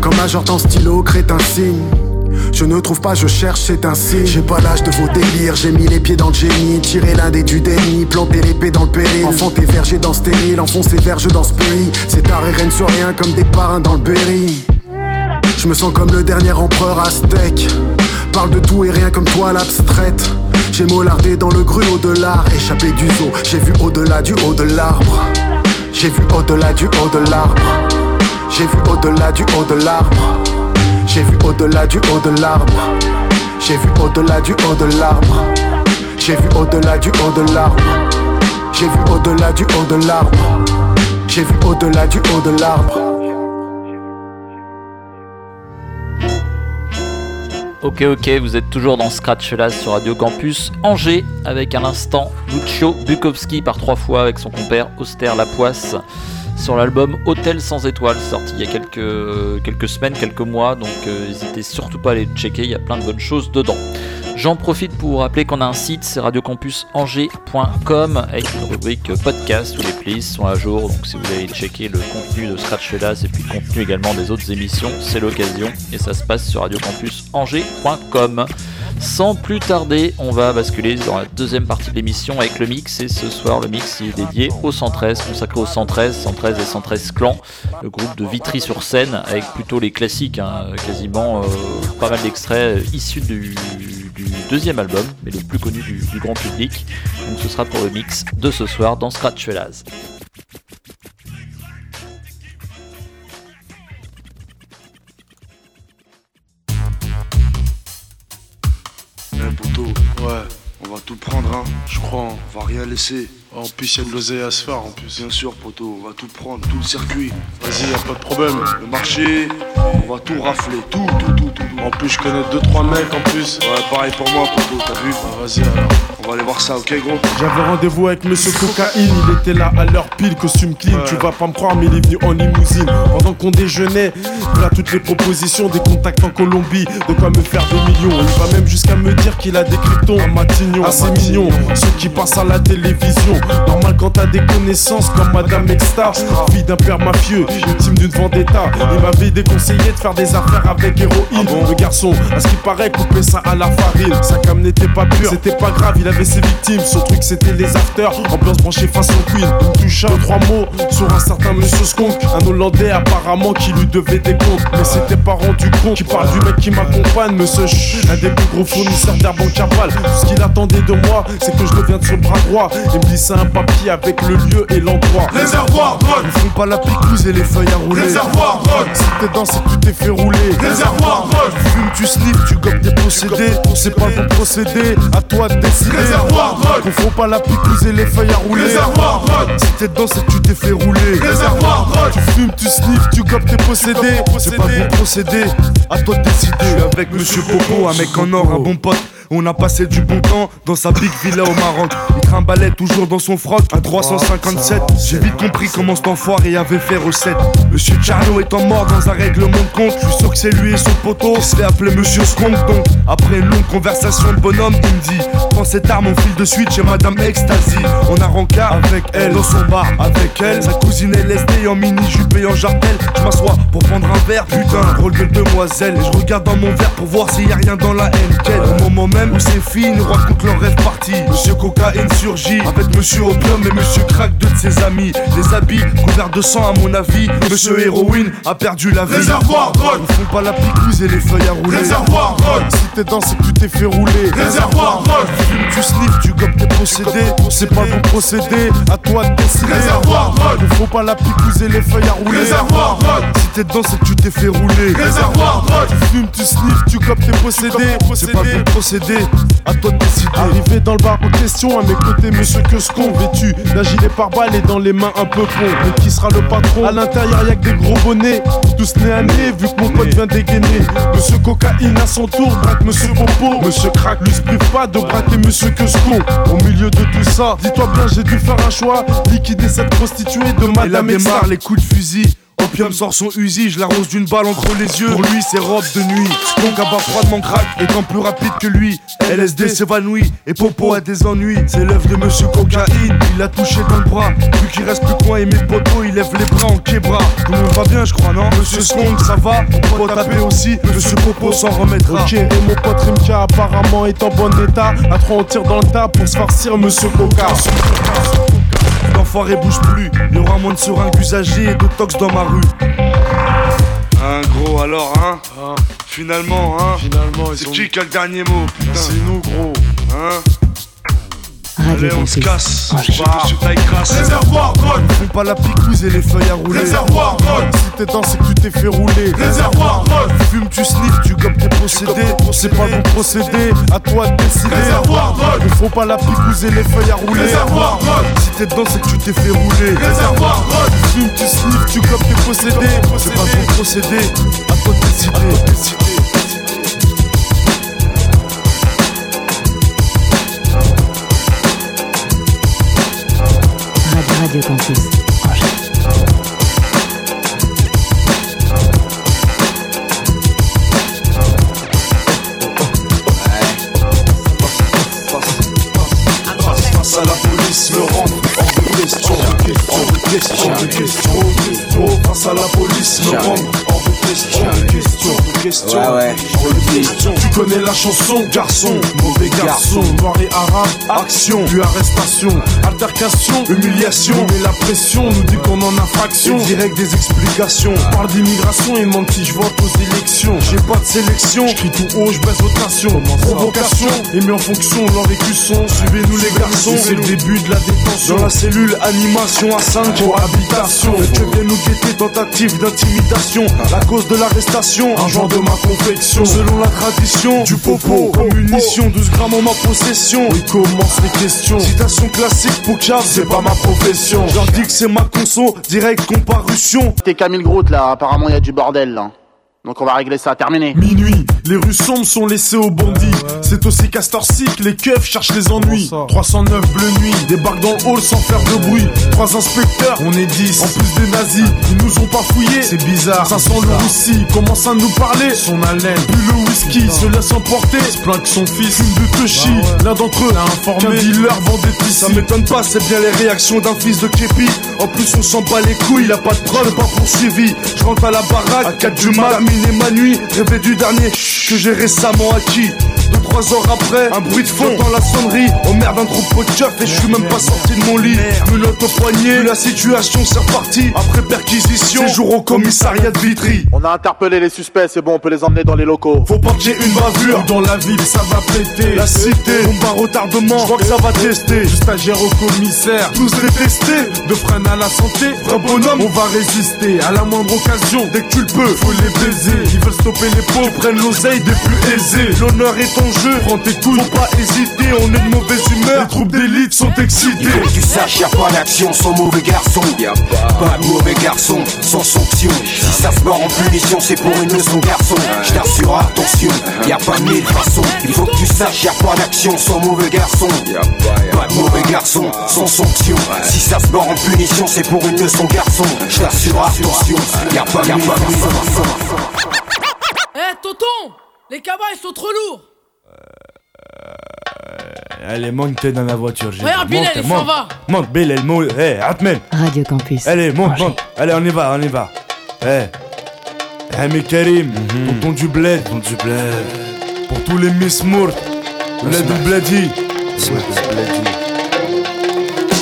Comme Major en stylo, crée un signe. Je ne trouve pas, je cherche, c'est signe. J'ai pas l'âge de vos délires, j'ai mis les pieds dans le génie. Tiré l'un des du déni, planter l'épée dans le péril. Enfant tes vergers dans stérile, enfoncer verges dans ce pays. C'est arrêt reine sur rien comme des parrains dans le Berry. Je me sens comme le dernier empereur aztèque. Parle de tout et rien comme toi l'abstraite. J'ai mollardé dans le gruau de l'art, échappé du zoo. J'ai vu au-delà du haut de l'arbre. J'ai vu au-delà du haut de l'arbre. J'ai vu au-delà du haut de l'arbre. J'ai vu au-delà du haut de l'arbre. J'ai vu au-delà du haut de l'arbre. J'ai vu au-delà du haut de l'arbre. J'ai vu au-delà du haut de l'arbre. J'ai vu au-delà du haut de l'arbre. Ok, ok, vous êtes toujours dans Scratch là sur Radio Campus Angers avec à l'instant Lucio Bukowski par trois fois avec son compère Auster Lapoisse sur l'album Hôtel sans étoiles sorti il y a quelques, semaines, quelques mois donc euh, n'hésitez surtout pas à aller le checker, il y a plein de bonnes choses dedans. J'en profite pour vous rappeler qu'on a un site, c'est radiocampusangers.com avec une rubrique podcast où les playlists sont à jour. Donc si vous voulez checker le contenu de Scratch Fellas et puis le contenu également des autres émissions, c'est l'occasion. Et ça se passe sur radiocampusangers.com. Sans plus tarder, on va basculer dans la deuxième partie de l'émission avec le mix. Et ce soir, le mix est dédié au 113, consacré au 113, 113 et 113 Clan, le groupe de Vitry-sur-Seine, avec plutôt les classiques, hein, quasiment euh, pas mal d'extraits issus du, du deuxième album, mais le plus connu du, grand public. Donc ce sera pour le mix de ce soir dans Scratch Fellas. Eh ouais, on va tout prendre, hein. Je crois, on va rien laisser. En plus, il y a de l'oseille à se faire en plus. Bien sûr, poto, on va tout prendre, tout le circuit. Vas-y, y a pas de problème. Le marché, on va tout rafler, tout, tout. En plus, je connais 2-3 mecs en plus. Ouais, pareil pour moi, poto, t'as vu? Bah, Vas-y alors. On va aller voir ça, ok, gros J'avais rendez-vous avec Monsieur Cocaïne, il était là à l'heure pile, costume clean. Tu vas pas me croire, mais il est venu en limousine. Pendant qu'on déjeunait, là toutes les propositions, des contacts en Colombie, de quoi me faire des millions. Il va même jusqu'à me dire qu'il a des cryptons à Matignon, assez mignon. Ceux qui passent à la télévision. Normal quand t'as des connaissances comme Madame Exta, fille d'un père mafieux, victime d'une vendetta. Il m'avait déconseillé de faire des affaires avec héroïne. Le garçon, à ce qui paraît, coupait ça à la farine. Sa cam n'était pas pure, c'était pas grave, il avait ses victimes. Son truc c'était les afters, ambiance branchée façon Queen. Il me toucha trois mots sur un certain monsieur Skunk, un Hollandais apparemment qui lui devait des comptes. Mais c'était pas rendu compte, qui parle du mec qui m'accompagne, monsieur Chut, un des plus gros fournisseurs d'herbes en cavale. Tout ce qu'il attendait de moi, c'est que je devienne sur le bras droit. Il me glissait un papier avec le lieu et l'endroit. Réservoir drogue. Ils font pas la picouse et les feuilles à rouler. Réservoir drogue. Si t'es dans, que tu t'es fait rouler. Réservoir drogue. Tu fumes, tu sniffes, tu gobes des procédés. C'est pas le bon procédé, à toi de décider. Réservoir drogue. Confonds pas la picouse et les feuilles à rouler. Réservoir drogue. Si t'es dedans, c'est que tu t'es fait rouler. Réservoir drogue. Tu fumes, tu sniffes, tu gobes tes procédés. C'est pas bon procédé, à toi de décider. Je suis avec Monsieur Popo, un mec en or, un bon pote. On a passé du bon temps dans sa big villa au Maroc. Il trimballait toujours dans son froc à 357. J'ai vite compris comment cet enfoiré avait fait recette. Monsieur Charlot étant mort dans un règlement de compte, je suis sûr que c'est lui et son poteau qui se fait appeler Monsieur. Donc, après une longue conversation de bonhomme, il me dit Prends cette arme, on file de suite chez Madame Ecstasy. On a rencard avec elle dans son bar, avec elle. Sa cousine LSD en mini-jupe et en jartel. Je m'assois pour prendre un verre, putain, rôle de demoiselle. Et je regarde dans mon verre pour voir s'il y a rien dans la haine. Au moment même où ces filles nous racontent leur rêve parti. Monsieur Cocaïne surgit avec Monsieur Opium et Monsieur Crack, deux de ses amis. Les habits couverts de sang, à mon avis. Monsieur Héroïne a perdu la vie. Réservoir drogue. Ils font pas la picouse et les feuilles à rouler. Réservoir drogue. Si t'es dans, c'est que tu t'es fait rouler. Réservoir drogue. Tu sniffes, tu gobes tes procédés. C'est pas ton procédé, à toi de décider. Réservoir drogue. Il faut pas la picouser les feuilles à rouler. Réservoir drogue. Si t'es dedans, c'est que tu t'es fait rouler. Réservoir drogue. Tu fumes, tu sniffes, tu copes tes possédés. C'est pas ton procédé, à toi de décider. Arrivé dans le bar en question, à mes côtés, monsieur Cuscon, vêtu d'un gilet pare-balles et dans les mains un peu con. Mais qui sera le patron? À l'intérieur, y'a que des gros bonnets, tous nez à nez, vu que mon pote vient dégainer. Monsieur Cocaïne à son tour braque monsieur Popo. Monsieur Crack lui se prive pas de braquer monsieur Cuscon. Au milieu de tout ça, dis-toi bien, j'ai dû faire un choix, liquider cette prostituée de Et là Madame démarre les coups de fusil. Opium sort son Uzi, je l'arrose d'une balle entre les yeux. Pour lui, c'est robe de nuit. Donc abat froidement crack, étant plus rapide que lui. LSD s'évanouit et Popo a des ennuis. C'est l'œuvre de Monsieur Cocaïne, il l'a touché dans le bras. Vu qu'il reste plus quoi aimer le poteau, il lève les bras en kebra. Tout le monde va bien, je crois, non? Monsieur Skong, ça va? Pour taper aussi, Monsieur Popo s'en remettra. Ok, et mon pote Rimka apparemment est en bon état. À trois, on tire dans le tas pour se farcir monsieur Coca. L'enfoiré bouge plus, il y aura moins de seringues usagées et de tox dans ma rue. Hein, gros, alors, hein? Finalement, hein? Finalement, C'est qui qui a le dernier mot, putain? C'est nous, gros. Hein? Radio Allez, on se casse. Taille crasse. Réservoir. Ils font pas la picouse et les feuilles à rouler. Réservoir drogue. Si t'es dans, c'est que tu t'es fait rouler. Réservoir. Tu fumes, tu sniffes, tu gobes tes procédés. C'est pas ton procédé, à toi de décider. Réservoir drogue. Il faut pas la picouser les feuilles à rouler. Réservoir drogue. Si t'es dedans, c'est que tu t'es fait rouler. Réservoir. Tu fumes, tu sniffes, tu copes tes possédés. C'est pas ton procédé, à toi de décider. Radio Campus. À la police, question. De question, question. Oh, à la police, me rendre hors de question. Ouais, ouais. Tu connais la chanson, garçon, mauvais garçon. Noir et arabe, action, puis arrestation. Altercation, humiliation. On met la pression, nous dit qu'on en a fraction. Et direct des explications. On parle d'immigration, il demande je vote aux élections. J'ai pas de sélection. Je crie tout haut, je baisse aux nations. Provocation, et mis en fonction, leur écusson. Suivez-nous les garçons. C'est le début de la détention. Dans la cellule, animation à 5 Cohabitation. Tu viens nous guetter, tentative d'intimidation. La cause de l'arrestation, Un genre de ma confection. Selon la tradition, du popo, comme munition, 12 grammes en ma possession. Oui, commence les questions. Citation classique, Poucave, c'est pas ma profession. J'en dis que c'est ma conso, direct comparution. T'es Camille Groot là, apparemment il y a du bordel là. Donc on va régler ça, terminé. Minuit, les rues sombres sont laissées aux bandits. C'est aussi Castorcic, les keufs cherchent les ennuis. 309 bleu nuit, débarque dans le hall sans faire de bruit. Trois inspecteurs, on est 10. En plus des nazis, ils nous ont pas fouillés. C'est bizarre, ça sent le roussi, commence à nous parler. Son haleine, puis le whisky, se laisse emporter. Se plaint que son fils fume de Toshi. L'un d'entre eux l'a informé. Qu'un dealer vendait ici. Ça m'étonne pas, c'est bien les réactions d'un fils de Képi. En plus, on s'en bat les couilles, il a pas de preuve, pas poursuivi. Je rentre à la baraque, à 4 du mat, terminé ma nuit, rêvé du dernier que j'ai récemment acquis. Deux, trois heures après, un bruit de fond dans la sonnerie. Oh merde, un troupeau de keufs et je suis même pas sorti de mon lit. Mulotte au poignet, la situation c'est reparti. Après perquisition, séjour au commissariat de Vitry. On a interpellé les suspects, c'est bon, on peut les emmener dans les locaux. Faut pas qu'il y ait une bavure. Dans la ville, ça va péter. La cité, bombe à retardement, je crois que ça va tester. Du stagiaire au commissaire, Tous détestés, de freine à la santé. vrai bonhomme, On va résister à la moindre occasion. dès que tu le peux. Faut les baiser, ils veulent stopper les pauvres. Prennent l'oseille des plus aisés. L'honneur est ton jeu, prends tes couilles, faut pas hésiter, on est de mauvaise humeur, les troupes d'élite sont excités. Il faut que tu saches, y'a pas d'action sans mauvais garçon. Y'a pas, de mauvais garçon sans sanction. Si ça se mord en punition, c'est pour une leçon garçon. Je t'assure, attention, y'a pas mille façons. Il faut que tu saches, y'a pas d'action sans mauvais garçon. Pas de mauvais garçon sans sanction. Si ça se mord en punition, c'est pour une leçon garçon. Je t'assure, attention, y'a pas mille façons. Eh, tonton Les cabas, ils sont trop lourds Allez, monte dans la voiture, j'ai Regarde. Bilal, Monte, il s'en monte. va. Monte, Bilal, monte. Eh, Atmen. Radio Campus. Allez, monte, monte. Allez, on y va, on y va. Eh. Eh, mais Karim, tonton du bled. Tonton du bled. Pour tous les Miss Mourt. Bled ou Bledi.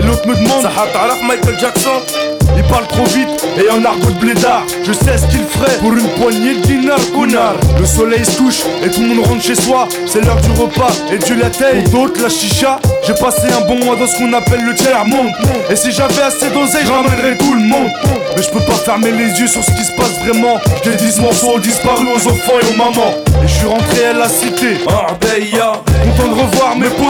Et l'autre me demande Michael Jackson. il parle trop vite. Et en argot de blédard Je sais ce qu'il ferait pour une poignée de dinars connard Le soleil se couche et tout le monde rentre chez soi. C'est l'heure du repas et du latte d'autres la chicha J'ai passé un bon mois dans ce qu'on appelle le tiers monde. Et si j'avais assez d'oseille je ramènerais tout le monde. Mais je peux pas fermer les yeux sur ce qui se passe vraiment. Je dédie ce morceau aux disparus, aux enfants et aux mamans. Et je suis rentré à la cité. Arbeya Content de revoir mes potos et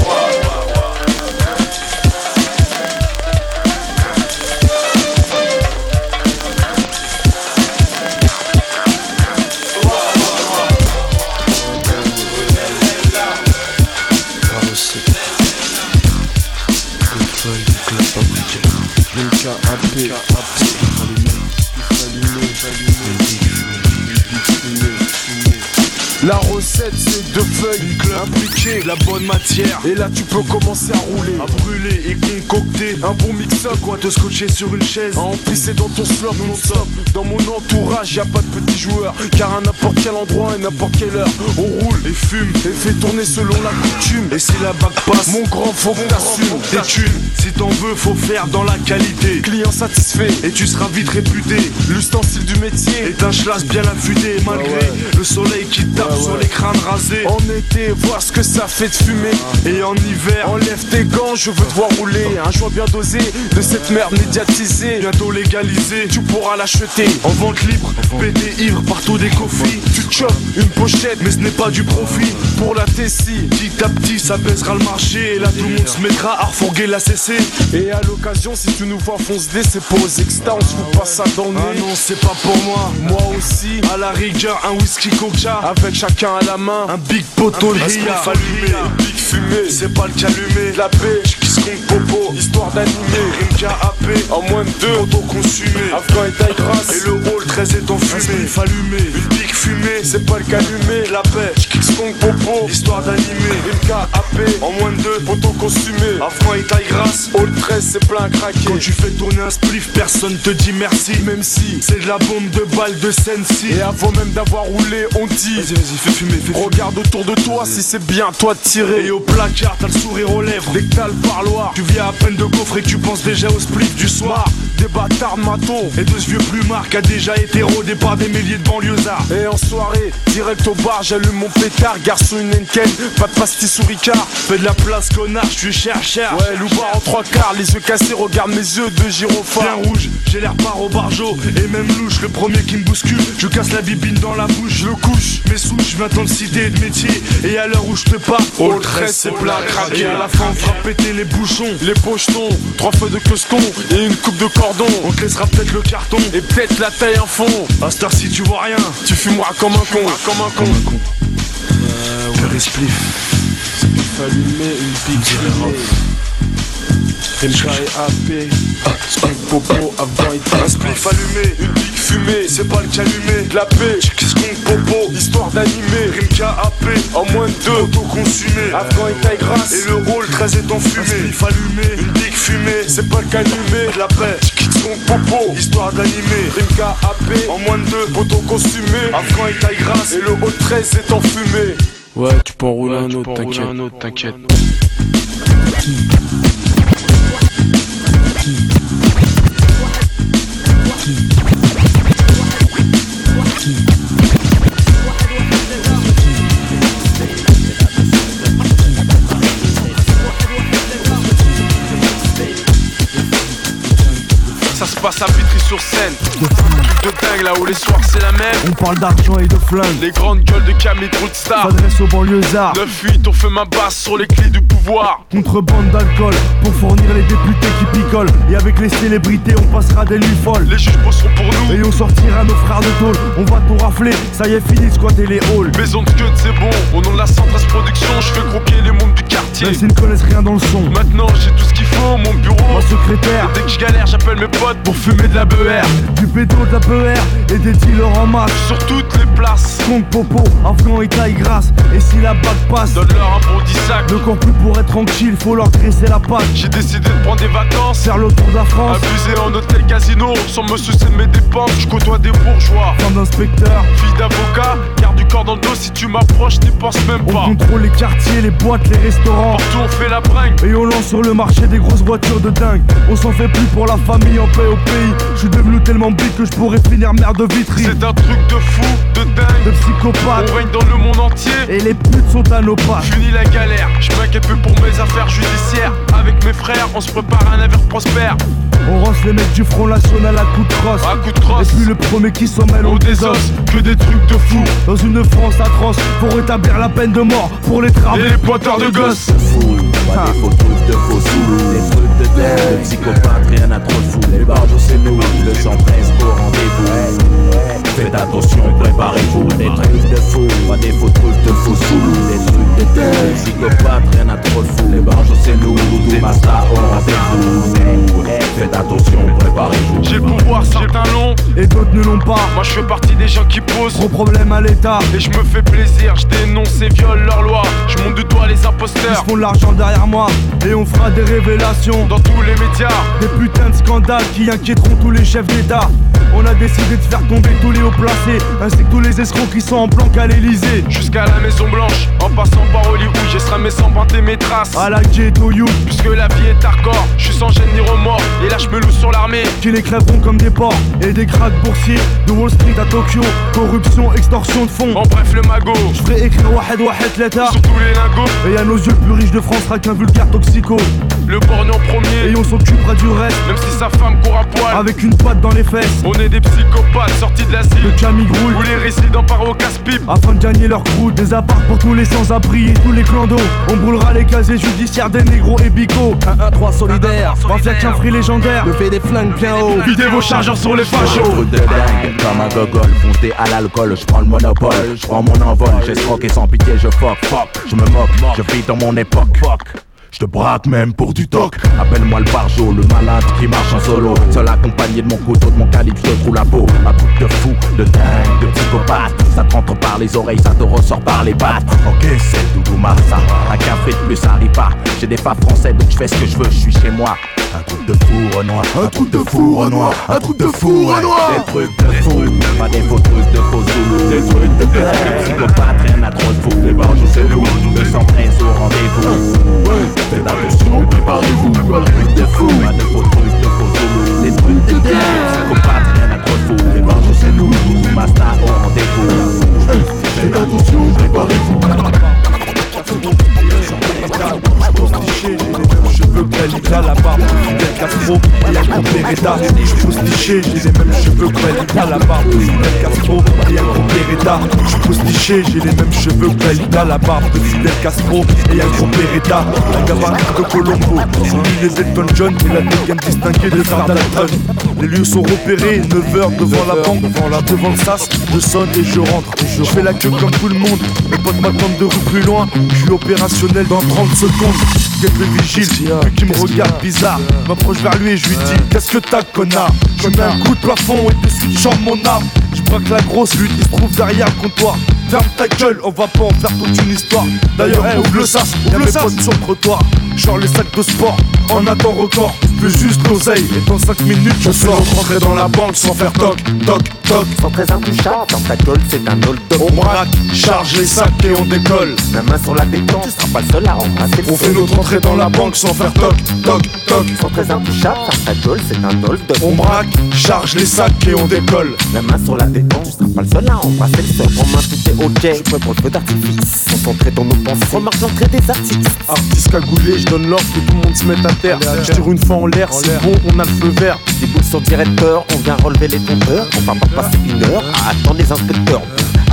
Feuilles la bonne matière. Et là tu peux commencer à rouler, à brûler et concocter Un bon mix-up, quoi te scotcher sur une chaise. À empisser dans ton slop. Non-stop Dans mon entourage y a pas de petits joueurs. Car à n'importe quel endroit et n'importe quelle heure On roule et fume. Et fait tourner selon la coutume. Et si la bague passe, mon grand faut que t'assumes. Des thunes, si t'en veux faut faire dans la qualité. Client satisfait. Et tu seras vite réputé. L'ustensile du métier est un schlass bien affûté. Malgré le soleil qui tape sur les crânes rasés. En été, voir ce que ça fait de fumer. Et en hiver, enlève tes gants, je veux te voir rouler. Un joint bien dosé de cette merde médiatisée. Bientôt légalisée, tu pourras l'acheter en vente libre. Pété ivre partout des coffres. Tu chopes une pochette, mais ce n'est pas du profit. Pour la Tessie, petit à petit, ça baissera le marché. Et là, tout le monde se mettra à refourguer la CC. Et à l'occasion, si tu nous vois fonce D, c'est pour aux extas, on se fout pas ça dans le nez. Ah non, c'est pas pour moi, moi aussi. À la rigueur, un whisky coca. Avec chacun à la main, un big ria. Allumé, big fumé, c'est pas le calumet. La paix, qui se compte popo, histoire d'animer. Rimka AP, en moins de deux, auto-consumé. Afghan et taille grasse, et le rôle très étant fumé. allumé, une big fumée, c'est pas le calumet. La paix, qui se compte popo, histoire d'animer. Rimka AP, en moins de deux, auto-consumé. Afghan et taille grasse, hall 13, c'est plein à craquer. Quand tu fais tourner un spliff, personne te dit merci. Même si c'est de la bombe de balle de Sensi. Et avant même d'avoir roulé, on dit Vas-y, vas-y, fais fumer, fais fumer. Regarde autour de toi si c'est bien toi de tirer. Et au placard, t'as le sourire aux lèvres. Dès que t'as le parloir, tu viens à peine de coffre et tu penses déjà au spliff du soir. Des bâtards de maton et de ce vieux plumard qui a déjà été rodé par des milliers de banlieusards. Et en soirée, direct au bar, j'allume mon pétard. Garçon, une Henken, pas de pastis ou Ricard. Fais de la place, connard, je suis cher, cher. Ouais, loubar en trois quarts, les yeux cassés, regarde mes yeux de gyrophare. Bien rouge, j'ai l'air par au barjo et même louche. Le premier qui me bouscule, je casse la bibine dans la bouche, je le couche. Mes souches, maintenant de cité et de métier. Et à l'heure où je te parle, au 13 c'est craquer. Et à la fin, on fera péter les bouchons, les pochetons, trois feux de coston et une coupe de cordon. On te laissera peut-être le carton et peut-être la taille en fond. À cette heure-ci, tu vois rien, tu fumeras comme un con, comme un con. Euh, spliff, spliff allumé, une et AP, Spike Popo, avant et Un spliff allumé, une pique fumée, c'est pas le calumet De la paix, qu'est-ce qu'on popo, histoire d'animer. Rimka AP, en moins de deux, auto-consumé. Afghan et taille grasse, et le rôle très étant fumé Un spliff allumé, une pique fumée, c'est pas le calumet De la paix, qu'est-ce qu'on popo, histoire d'animer. Rimka AP, en moins de deux, auto-consumé. Afghan et taille grasse, et le haut 13 étant fumé Ouais, tu peux en rouler un autre, t'inquiète. T'inquiète. Ça se passe à Vitry-sur-Seine. Truc de dingue là où les soirs c'est la même. On parle d'argent et de flingue. Les grandes gueules de Camille Star. S'adresse aux banlieusards. 9-8, on fait ma basse sur les clés du pouvoir. Contrebande d'alcool pour fournir les députés qui picolent. Et avec les célébrités, on passera des nuits folles. Les juges bosseront pour nous. Et on sortira nos frères de tôle. On va tout rafler, ça y est, fini de squatter les halls. Maison de queue, c'est bon. Au nom de la Centrale Production, je fais croquer les mondes du quartier. Même s'ils ne connaissent rien dans le son. Maintenant, j'ai tout ce qu'il faut, mon bureau. Mon secrétaire. Et dès que je galère, j'appelle mes potes pour fumer de la BER. Du béton, de la BER et des dealers en masse. Sur toutes les places. Compte popo, afghan et taille grasse. Et si la bague passe, donne-leur un bon 10 sac. Le plus pour être tranquille, faut leur graisser la patte. J'ai décidé de prendre des vacances. Faire le tour de la France. Abuser en hôtel casino, sans me soucier de mes dépenses. Je côtoie des bourgeois. Femme d'inspecteur, fille d'avocat. Garde du corps dans le dos, si tu m'approches, n'y pense même pas. On contrôle les quartiers, les boîtes, les restaurants. Partout on fait la bringue. Et on lance sur le marché des grosses voitures de dingue. On s'en fait plus pour la famille en paix au pays. Je suis devenu tellement big que je pourrais finir mère de vitrine. C'est un truc de fou, de dingue, de psychopathe. On règne dans le monde entier. Et les putes sont à nos pas. Finis la galère, je m'inquiète peu pour mes affaires judiciaires. Avec mes frères, on se prépare à un avenir prospère. On rosse les mecs du Front National à coups de crosse. À coups de crosse. Et puis le premier qui s'en mêle au des os. Que des trucs de fou. Dans une France atroce, pour rétablir la peine de mort. Pour les travaux. Et les pointeurs de gosses. Fou, pas des faux trucs de faux sous. Des trucs de dingue, de psychopathe, rien à trop de fou. Les barjots c'est nous, le 113 au rendez-vous. Faites attention, préparez-vous. Des trucs de fou, pas des faux trucs de faux sous. Des trucs de dingue, psychopathe, rien à trop fou. Les barjots c'est nous, tout Masta au rendez-vous. Faites attention, préparez-vous. J'ai le pouvoir, certains l'ont. Et d'autres ne l'ont pas. Moi je fais partie des gens qui posent gros problème à l'état. Et je me fais plaisir, je dénonce et viole leurs lois. Je monte du doigt les imposteurs. Ils font de l'argent derrière moi. Et on fera des révélations dans tous les médias. Des putains de scandales qui inquiéteront tous les chefs d'État. On a décidé de faire tomber tous les hauts placés, ainsi que tous les escrocs qui sont en planque à l'Elysée. Jusqu'à la Maison Blanche, en passant par Hollywood, j'ai sramé sans pinter mes traces. À la to you, Puisque la vie est hardcore, je suis sans gêne ni remords, et là je me loue sur l'armée. qui les crèveront comme des porcs et des cracks boursiers de Wall Street à Tokyo. Corruption, extorsion de fonds. En bref, le magot, Je ferai écrire Wahed Wahed Leta. sur tous les lingots, Et à nos yeux, le plus riche de France sera qu'un vulgaire toxico. Le porno premier. Et on s'occupera du reste, Même si sa femme court à poil, avec une patte dans les fesses. on est des psychopathes sortis de Le l'asile. Camille Groul, Où les résidents partent au casse-pipe. afin de gagner leur croûte. Des apparts pour tous les sans-abri et tous les clandos. On brûlera les casiers judiciaires des négros et bico. 1-1-3 solidaire, mafia qu'un free légendaire. Le fait des flingues bien haut. Videz vos chargeurs sur les fachos. Truc de dingue, comme un gogol, monté à l'alcool, je prends le monopole, je prends mon envol, j'escroque et sans pitié je fuck, fuck, je me moque, je vis dans mon époque, fuck. Je te braque même pour du toc. Appelle-moi le barjo, le malin qui marche en solo. Seul accompagné de mon couteau, de mon calibre, je te la peau Un truc de fou, de dingue, de psychopathe Ça te rentre par les oreilles, ça te ressort par les pattes. Ok, c'est Marsa Un café de plus, arrive pas. J'ai des pas français, donc je fais ce que je veux, je suis chez moi. Un truc de fou Renoir, un truc de fou Renoir, un truc de fou Renoir Des trucs de fou, pas des faux trucs de faux zoulous Des trucs de psychopathe, rien à trop de fou Les barges c'est lourd, 213 au rendez-vous. Faites attention, préparez-vous Des trucs de fou, pas de faux trucs de faux zoulous Des trucs de psychopathe, rien à trop de fou Les barges c'est lourd, Masta au rendez-vous. Faites attention, J'ai les mêmes cheveux que Dalida, la barbe Fidel Castro et un gros Beretta. Je postiché, j'ai les mêmes cheveux que Dalida, la barbe Fidel Castro et un gros Beretta. Je postiché, j'ai les mêmes cheveux que Dalida, la barbe de Fidel Castro et un gros Beretta. Un gabarit de Colombo, les Elton John et la dégaine distinguée de Dalton. Les lieux sont repérés, 9h devant la banque, devant, la, devant le sas, je sonne et je rentre. Je fais la queue comme tout le monde, mes potes m'attendent de rue plus loin, je suis opérationnel dans 30 secondes. Guette le vigile, vu qui me regarde bizarre, m'approche vers lui et je lui dis Qu'est-ce que t'as connard Je mets un coup de plafond et de suite j'en mon arme Je braque la grosse, lui il se trouve derrière le comptoir. Ferme ta gueule, on va pas en faire toute une histoire. D'ailleurs, ouvre le sas, y'a mes potes sur le trottoir. Genre les sacs de sport, en attend record Je veux juste l'oseille et dans 5 minutes je sors rentrer dans la banque sans faire toc, toc, toc. Sans très intouchable, dans ta gueule c'est un old On braque, charge les sacs et on décolle. La main sur la détente, tu seras pas le seul à embrasser le On fait notre entrée dans la banque sans faire toc, toc, toc. Sans très intouchable, dans ta gueule c'est un old dog On braque, charge les sacs et on décolle. La main sur la détente, tu seras pas le seul à embrasser le sol. En main tout est ok, je le feu d'artifice. Concentré dans nos pensées, remarque l'entrée des artistes. Artiste cagoulé, je donne l'ordre que tout le monde se mette à terre. Je tire une fois en l'air, c'est bon, on a le feu vert. Des boules sur directeur, on vient relever les compteurs On va pas passer une heure à attendre les inspecteurs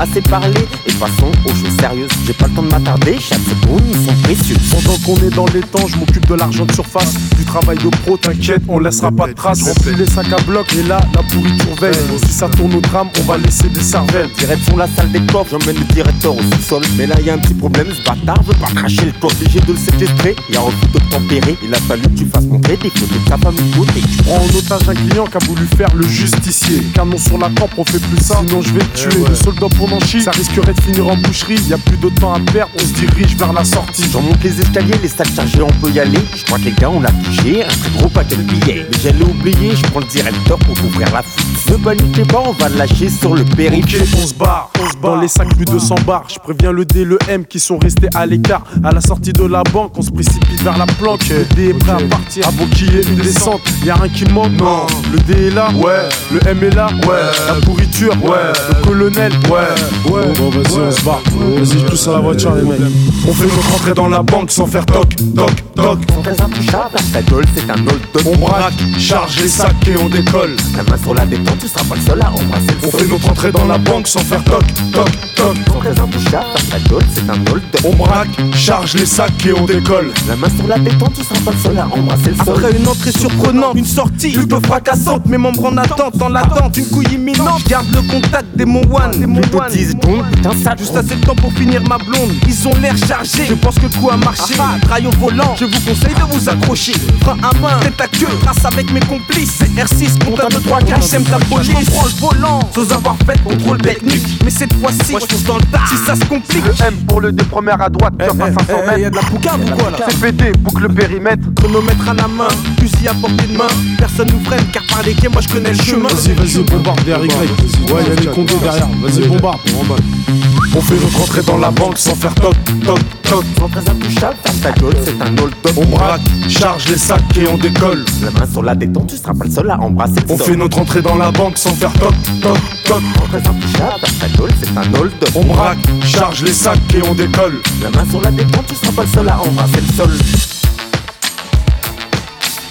Assez parlé, et passons aux choses sérieuses J'ai pas le temps de m'attarder, chaque seconde ils sont précieux. Pendant qu'on est dans les temps, je m'occupe de l'argent de surface. Du travail de pro, t'inquiète, on laissera pas de traces. Remplis les sacs à bloc, et là, la pourriture veille. Si ça tourne au drame, on va laisser des cervelles. Direction la salle des coffres, j'emmène le directeur au sous-sol. Mais là y a un petit problème, ce bâtard veut pas cracher le coffre. Obligé de le séquestrer, y a refus de tempérer. Il a fallu que tu fasses monter des photos de ta famille. Côté Tu prends en otage un client qui a voulu faire le justicier. Canon sur la tempe, on fait plus ça. Sinon, je vais te tuer. Le soldat pour Ça risquerait de finir en boucherie. Y a plus de temps à perdre, on se dirige vers la sortie. J'en monte les escaliers, les sacs chargés, on peut y aller Je crois que les gars on l'a touché, un très gros paquet de billets Mais j'allais oublier, je prends le directeur pour ouvrir la fuite Ne paniquez pas, on va le lâcher sur le périph' Ok, on se barre. Dans les sacs, plus de 100 bars. Je préviens le D, le M qui sont restés à l'écart. À la sortie de la banque, on se précipite vers la planque. Le D est prêt à partir avant qu'il y ait une descente. Y'a rien qui manque, non. Le D est là, ouais. Le M est là, ouais. La pourriture, ouais. Le colonel, ouais. Ouais. Bon, vas-y, on se barre. Vas-y, je pousse à la voiture, les mecs. On fait notre entrée dans la banque sans faire toc, toc, toc. Sans très intouchable, ta gueule c'est un old dog On braque, charge les sacs et on décolle. La main sur la détente, tu seras pas le seul à embrasser le On fait notre entrée dans la banque sans faire toc, toc, toc. Sans très ta gueule c'est un old On braque, charge les sacs et on décolle. La main sur la détente, tu seras pas le seul à embrasser le sol Après une entrée surprenante, une sortie plutôt fracassante, mes membres en attente, dans l'attente, une couille imminente. Garde le contact des mon one, plutôt 10 secondes, putain ça Juste assez de temps pour finir ma blonde. Ils ont l'air chargés. Je pense que le coup a marché. Ah, trail au volant. Je vous conseille de vous accrocher. Frein à main, tête à queue. Trace avec mes complices. C'est R6, compte 1, 2, 3, 4. J'aime ta police. Prends le volant. Sans avoir fait contrôle technique. Mais cette fois-ci, moi je fonce dans le tas. Si ça se complique. Le M pour le D première à droite, top à 500 mètres. Y'a de la poucave ou quoi là? CPD, boucle le périmètre. Chronomètre à la main, fusil à portée de main. Personne nous freine car par les quais, moi je connais le chemin. Vas-y, vas-y, bombarde derrière Y. Ouais, y'a des condés derrière. Vas-y, bombarde. On fait notre entrée dans la banque sans faire toc, toc, toc. Sans très intouchable, ferme ta gueule, c'est un hold-up. On braque, charge les sacs et on décolle. La main sur la détente, tu seras pas le seul à embrasser le On fait notre entrée dans la banque sans faire toc, toc, toc. Sans très intouchable, ferme ta gueule, c'est un hold-up. On braque, charge les sacs et on décolle. La main sur la détente, tu seras pas le seul à embrasser le sol.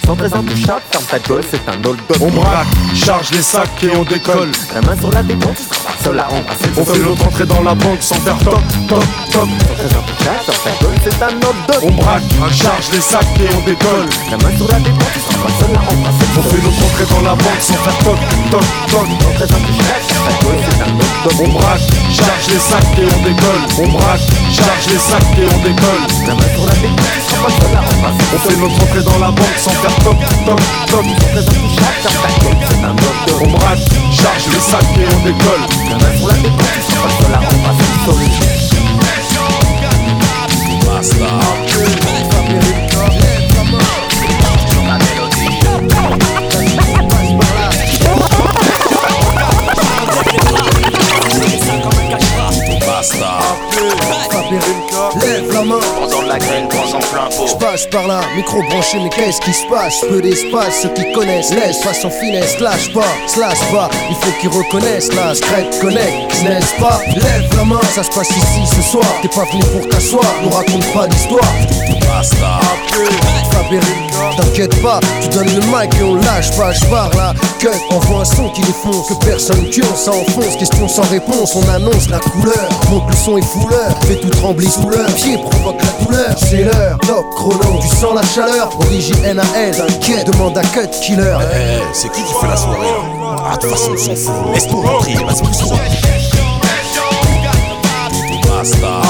Sans très intouchable, ferme ta gueule, c'est un hold-up. On braque, charge les sacs et on décolle. La main sur la détente, tu seras pas le seul à embrasser le On fait notre entrée dans la banque sans faire. Sans ferme ta gueule, c'est un hold-up. On braque, charge les sacs et on décolle. La main sur la détente, tu seras pas le seul à embrasser le On fait notre entrée dans la banque sans faire. Sans ferme ta gueule, c'est un On braque, charge les sacs et on décolle. On braque, charge les sacs et on décolle. La main sur la On fait notre entrée dans la banque sans faire c'est un hold-up. On braque, charge les sacs et on décolle. Pendant la je passe par là, micro branché, mais qu'est-ce qui se passe? Peu d'espace, ceux qui connaissent, laisse, face en finesse, lâche pas, slash pas, il faut qu'ils reconnaissent, la scrète connect, n'est-ce pas? Lève la main, ça se passe ici ce soir, t'es pas venu pour t'asseoir, nous raconte pas d'histoire. Fabérica, t'inquiète pas, tu donnes le mic et on lâche pas, je pars là, cut, envoie un son qui défonce, que personne tue, on s'enfonce, question sans réponse, on annonce la couleur, monte le son et fouleur, fait tout trembler sous leur pied, provoque la douleur, c'est l'heure, top chrono, tu sens la chaleur, origine NAL, t'inquiète, demande à cut killer. Eh, c'est qui qui fait la soirée Ah, de toute façon, on s'en fout. Laisse-nous rentrer, vas-y, pousse-toi. Basta.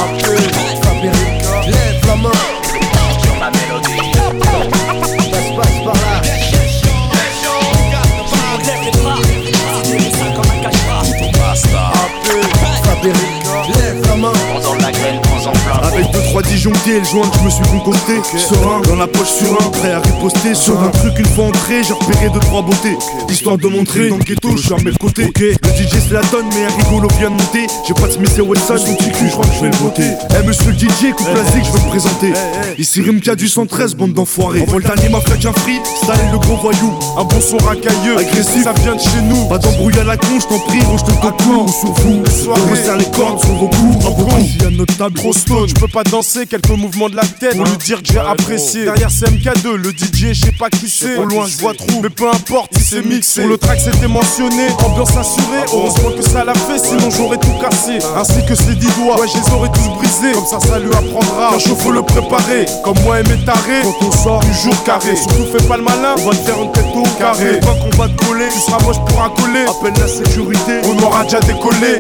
Avec disjonctés et le joint que je me suis concocté. Serein, dans la poche sur un, prêt à riposter. Sur un truc une fois entré, j'ai repéré deux trois beautés. Histoire de montrer, dans le ghetto, je suis à mes côtés. Le DJ se la donne, mais un rigolo vient de monter. J'ai pas de Smith et Wesson, son petit cul, je crois que je vais le voter. Eh monsieur le DJ, coupe la zig, je veux me présenter. Ici Rimka du 113, bande d'enfoirés. Le dernier. m'a fait qu'un free, style le gros voyou. Un bon son racailleux, agressif, ça vient de chez nous. Pas d'embrouille à la con, je t'en prie, range ton coco ou sur vous On resserre les cordes sur vos coups. Ici à notre table, Trop stone, je peux pas danser, quelques mouvements de la tête pour lui dire que j'ai apprécié. Derrière CMK2, le DJ, je sais pas qui c'est. Au loin, je vois trou, mais peu importe, il s'est mixé. Sur le track, c'était mentionné, ambiance assurée. Heureusement que ça l'a fait, sinon j'aurais tout cassé. Ainsi que ses dix doigts, ouais, je les aurais tous brisés. Comme ça, ça lui apprendra. Qu'un show, faut le préparer. Comme moi et mes tarés, quand on sort du jour carré. Surtout, fais pas le malin, on va te faire une tête au carré. Pas qu'on va te coller, tu seras moche pour un coller. Appelle la sécurité, on aura déjà décollé.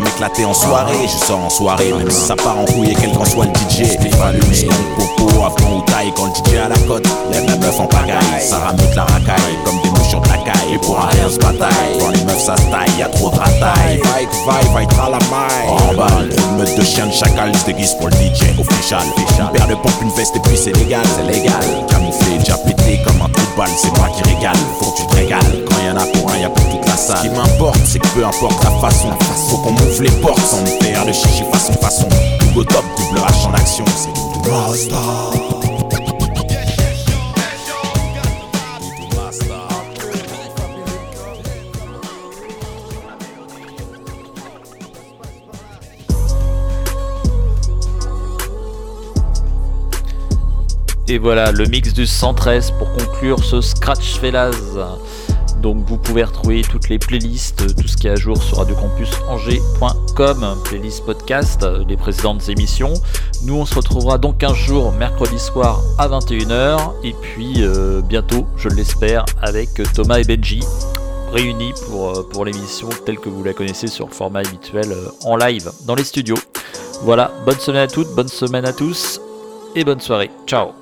M'éclater en soirée, je sors en soirée, même si ça part en couille et quel qu'en soit le DJ. Les allumé, popo, avant ou taille, quand le DJ à la côte, lève la meuf en pagaille, ça rameute la racaille, comme des mouches sur de la caille, et pour rien se bataille. Quand les meufs ça se taille, y'a trop de rataille. Vaille, vaille, vaille, tra la maille. En balle, trop de meute de chiens de chacal, se déguise pour le DJ, official. Une paire de pompes, une veste et puis c'est légal, c'est légal. Camouflé, déjà pété comme un trou de balle, c'est moi qui régale. Faut que tu te régales, quand y'en a pour un, y'a pour toute la salle. Ce qui m'importe, c'est que peu importe la façon, faut qu'on m'ouvre les portes sans me faire de chichi façon façon. Hugo top, double H en action, c'est nous. Rasta. Et voilà, le mix du 113 pour conclure ce Scratch Fellas. Donc vous pouvez retrouver toutes les playlists, tout ce qui est à jour sur radiocampusangers.com, playlist podcast, les précédentes émissions. Nous on se retrouvera donc un jour mercredi soir à 21h et puis euh, bientôt, je l'espère, avec Thomas et Benji réunis pour, euh, pour l'émission telle que vous la connaissez sur le format habituel euh, en live dans les studios. Voilà, bonne semaine à toutes, bonne semaine à tous et bonne soirée. Ciao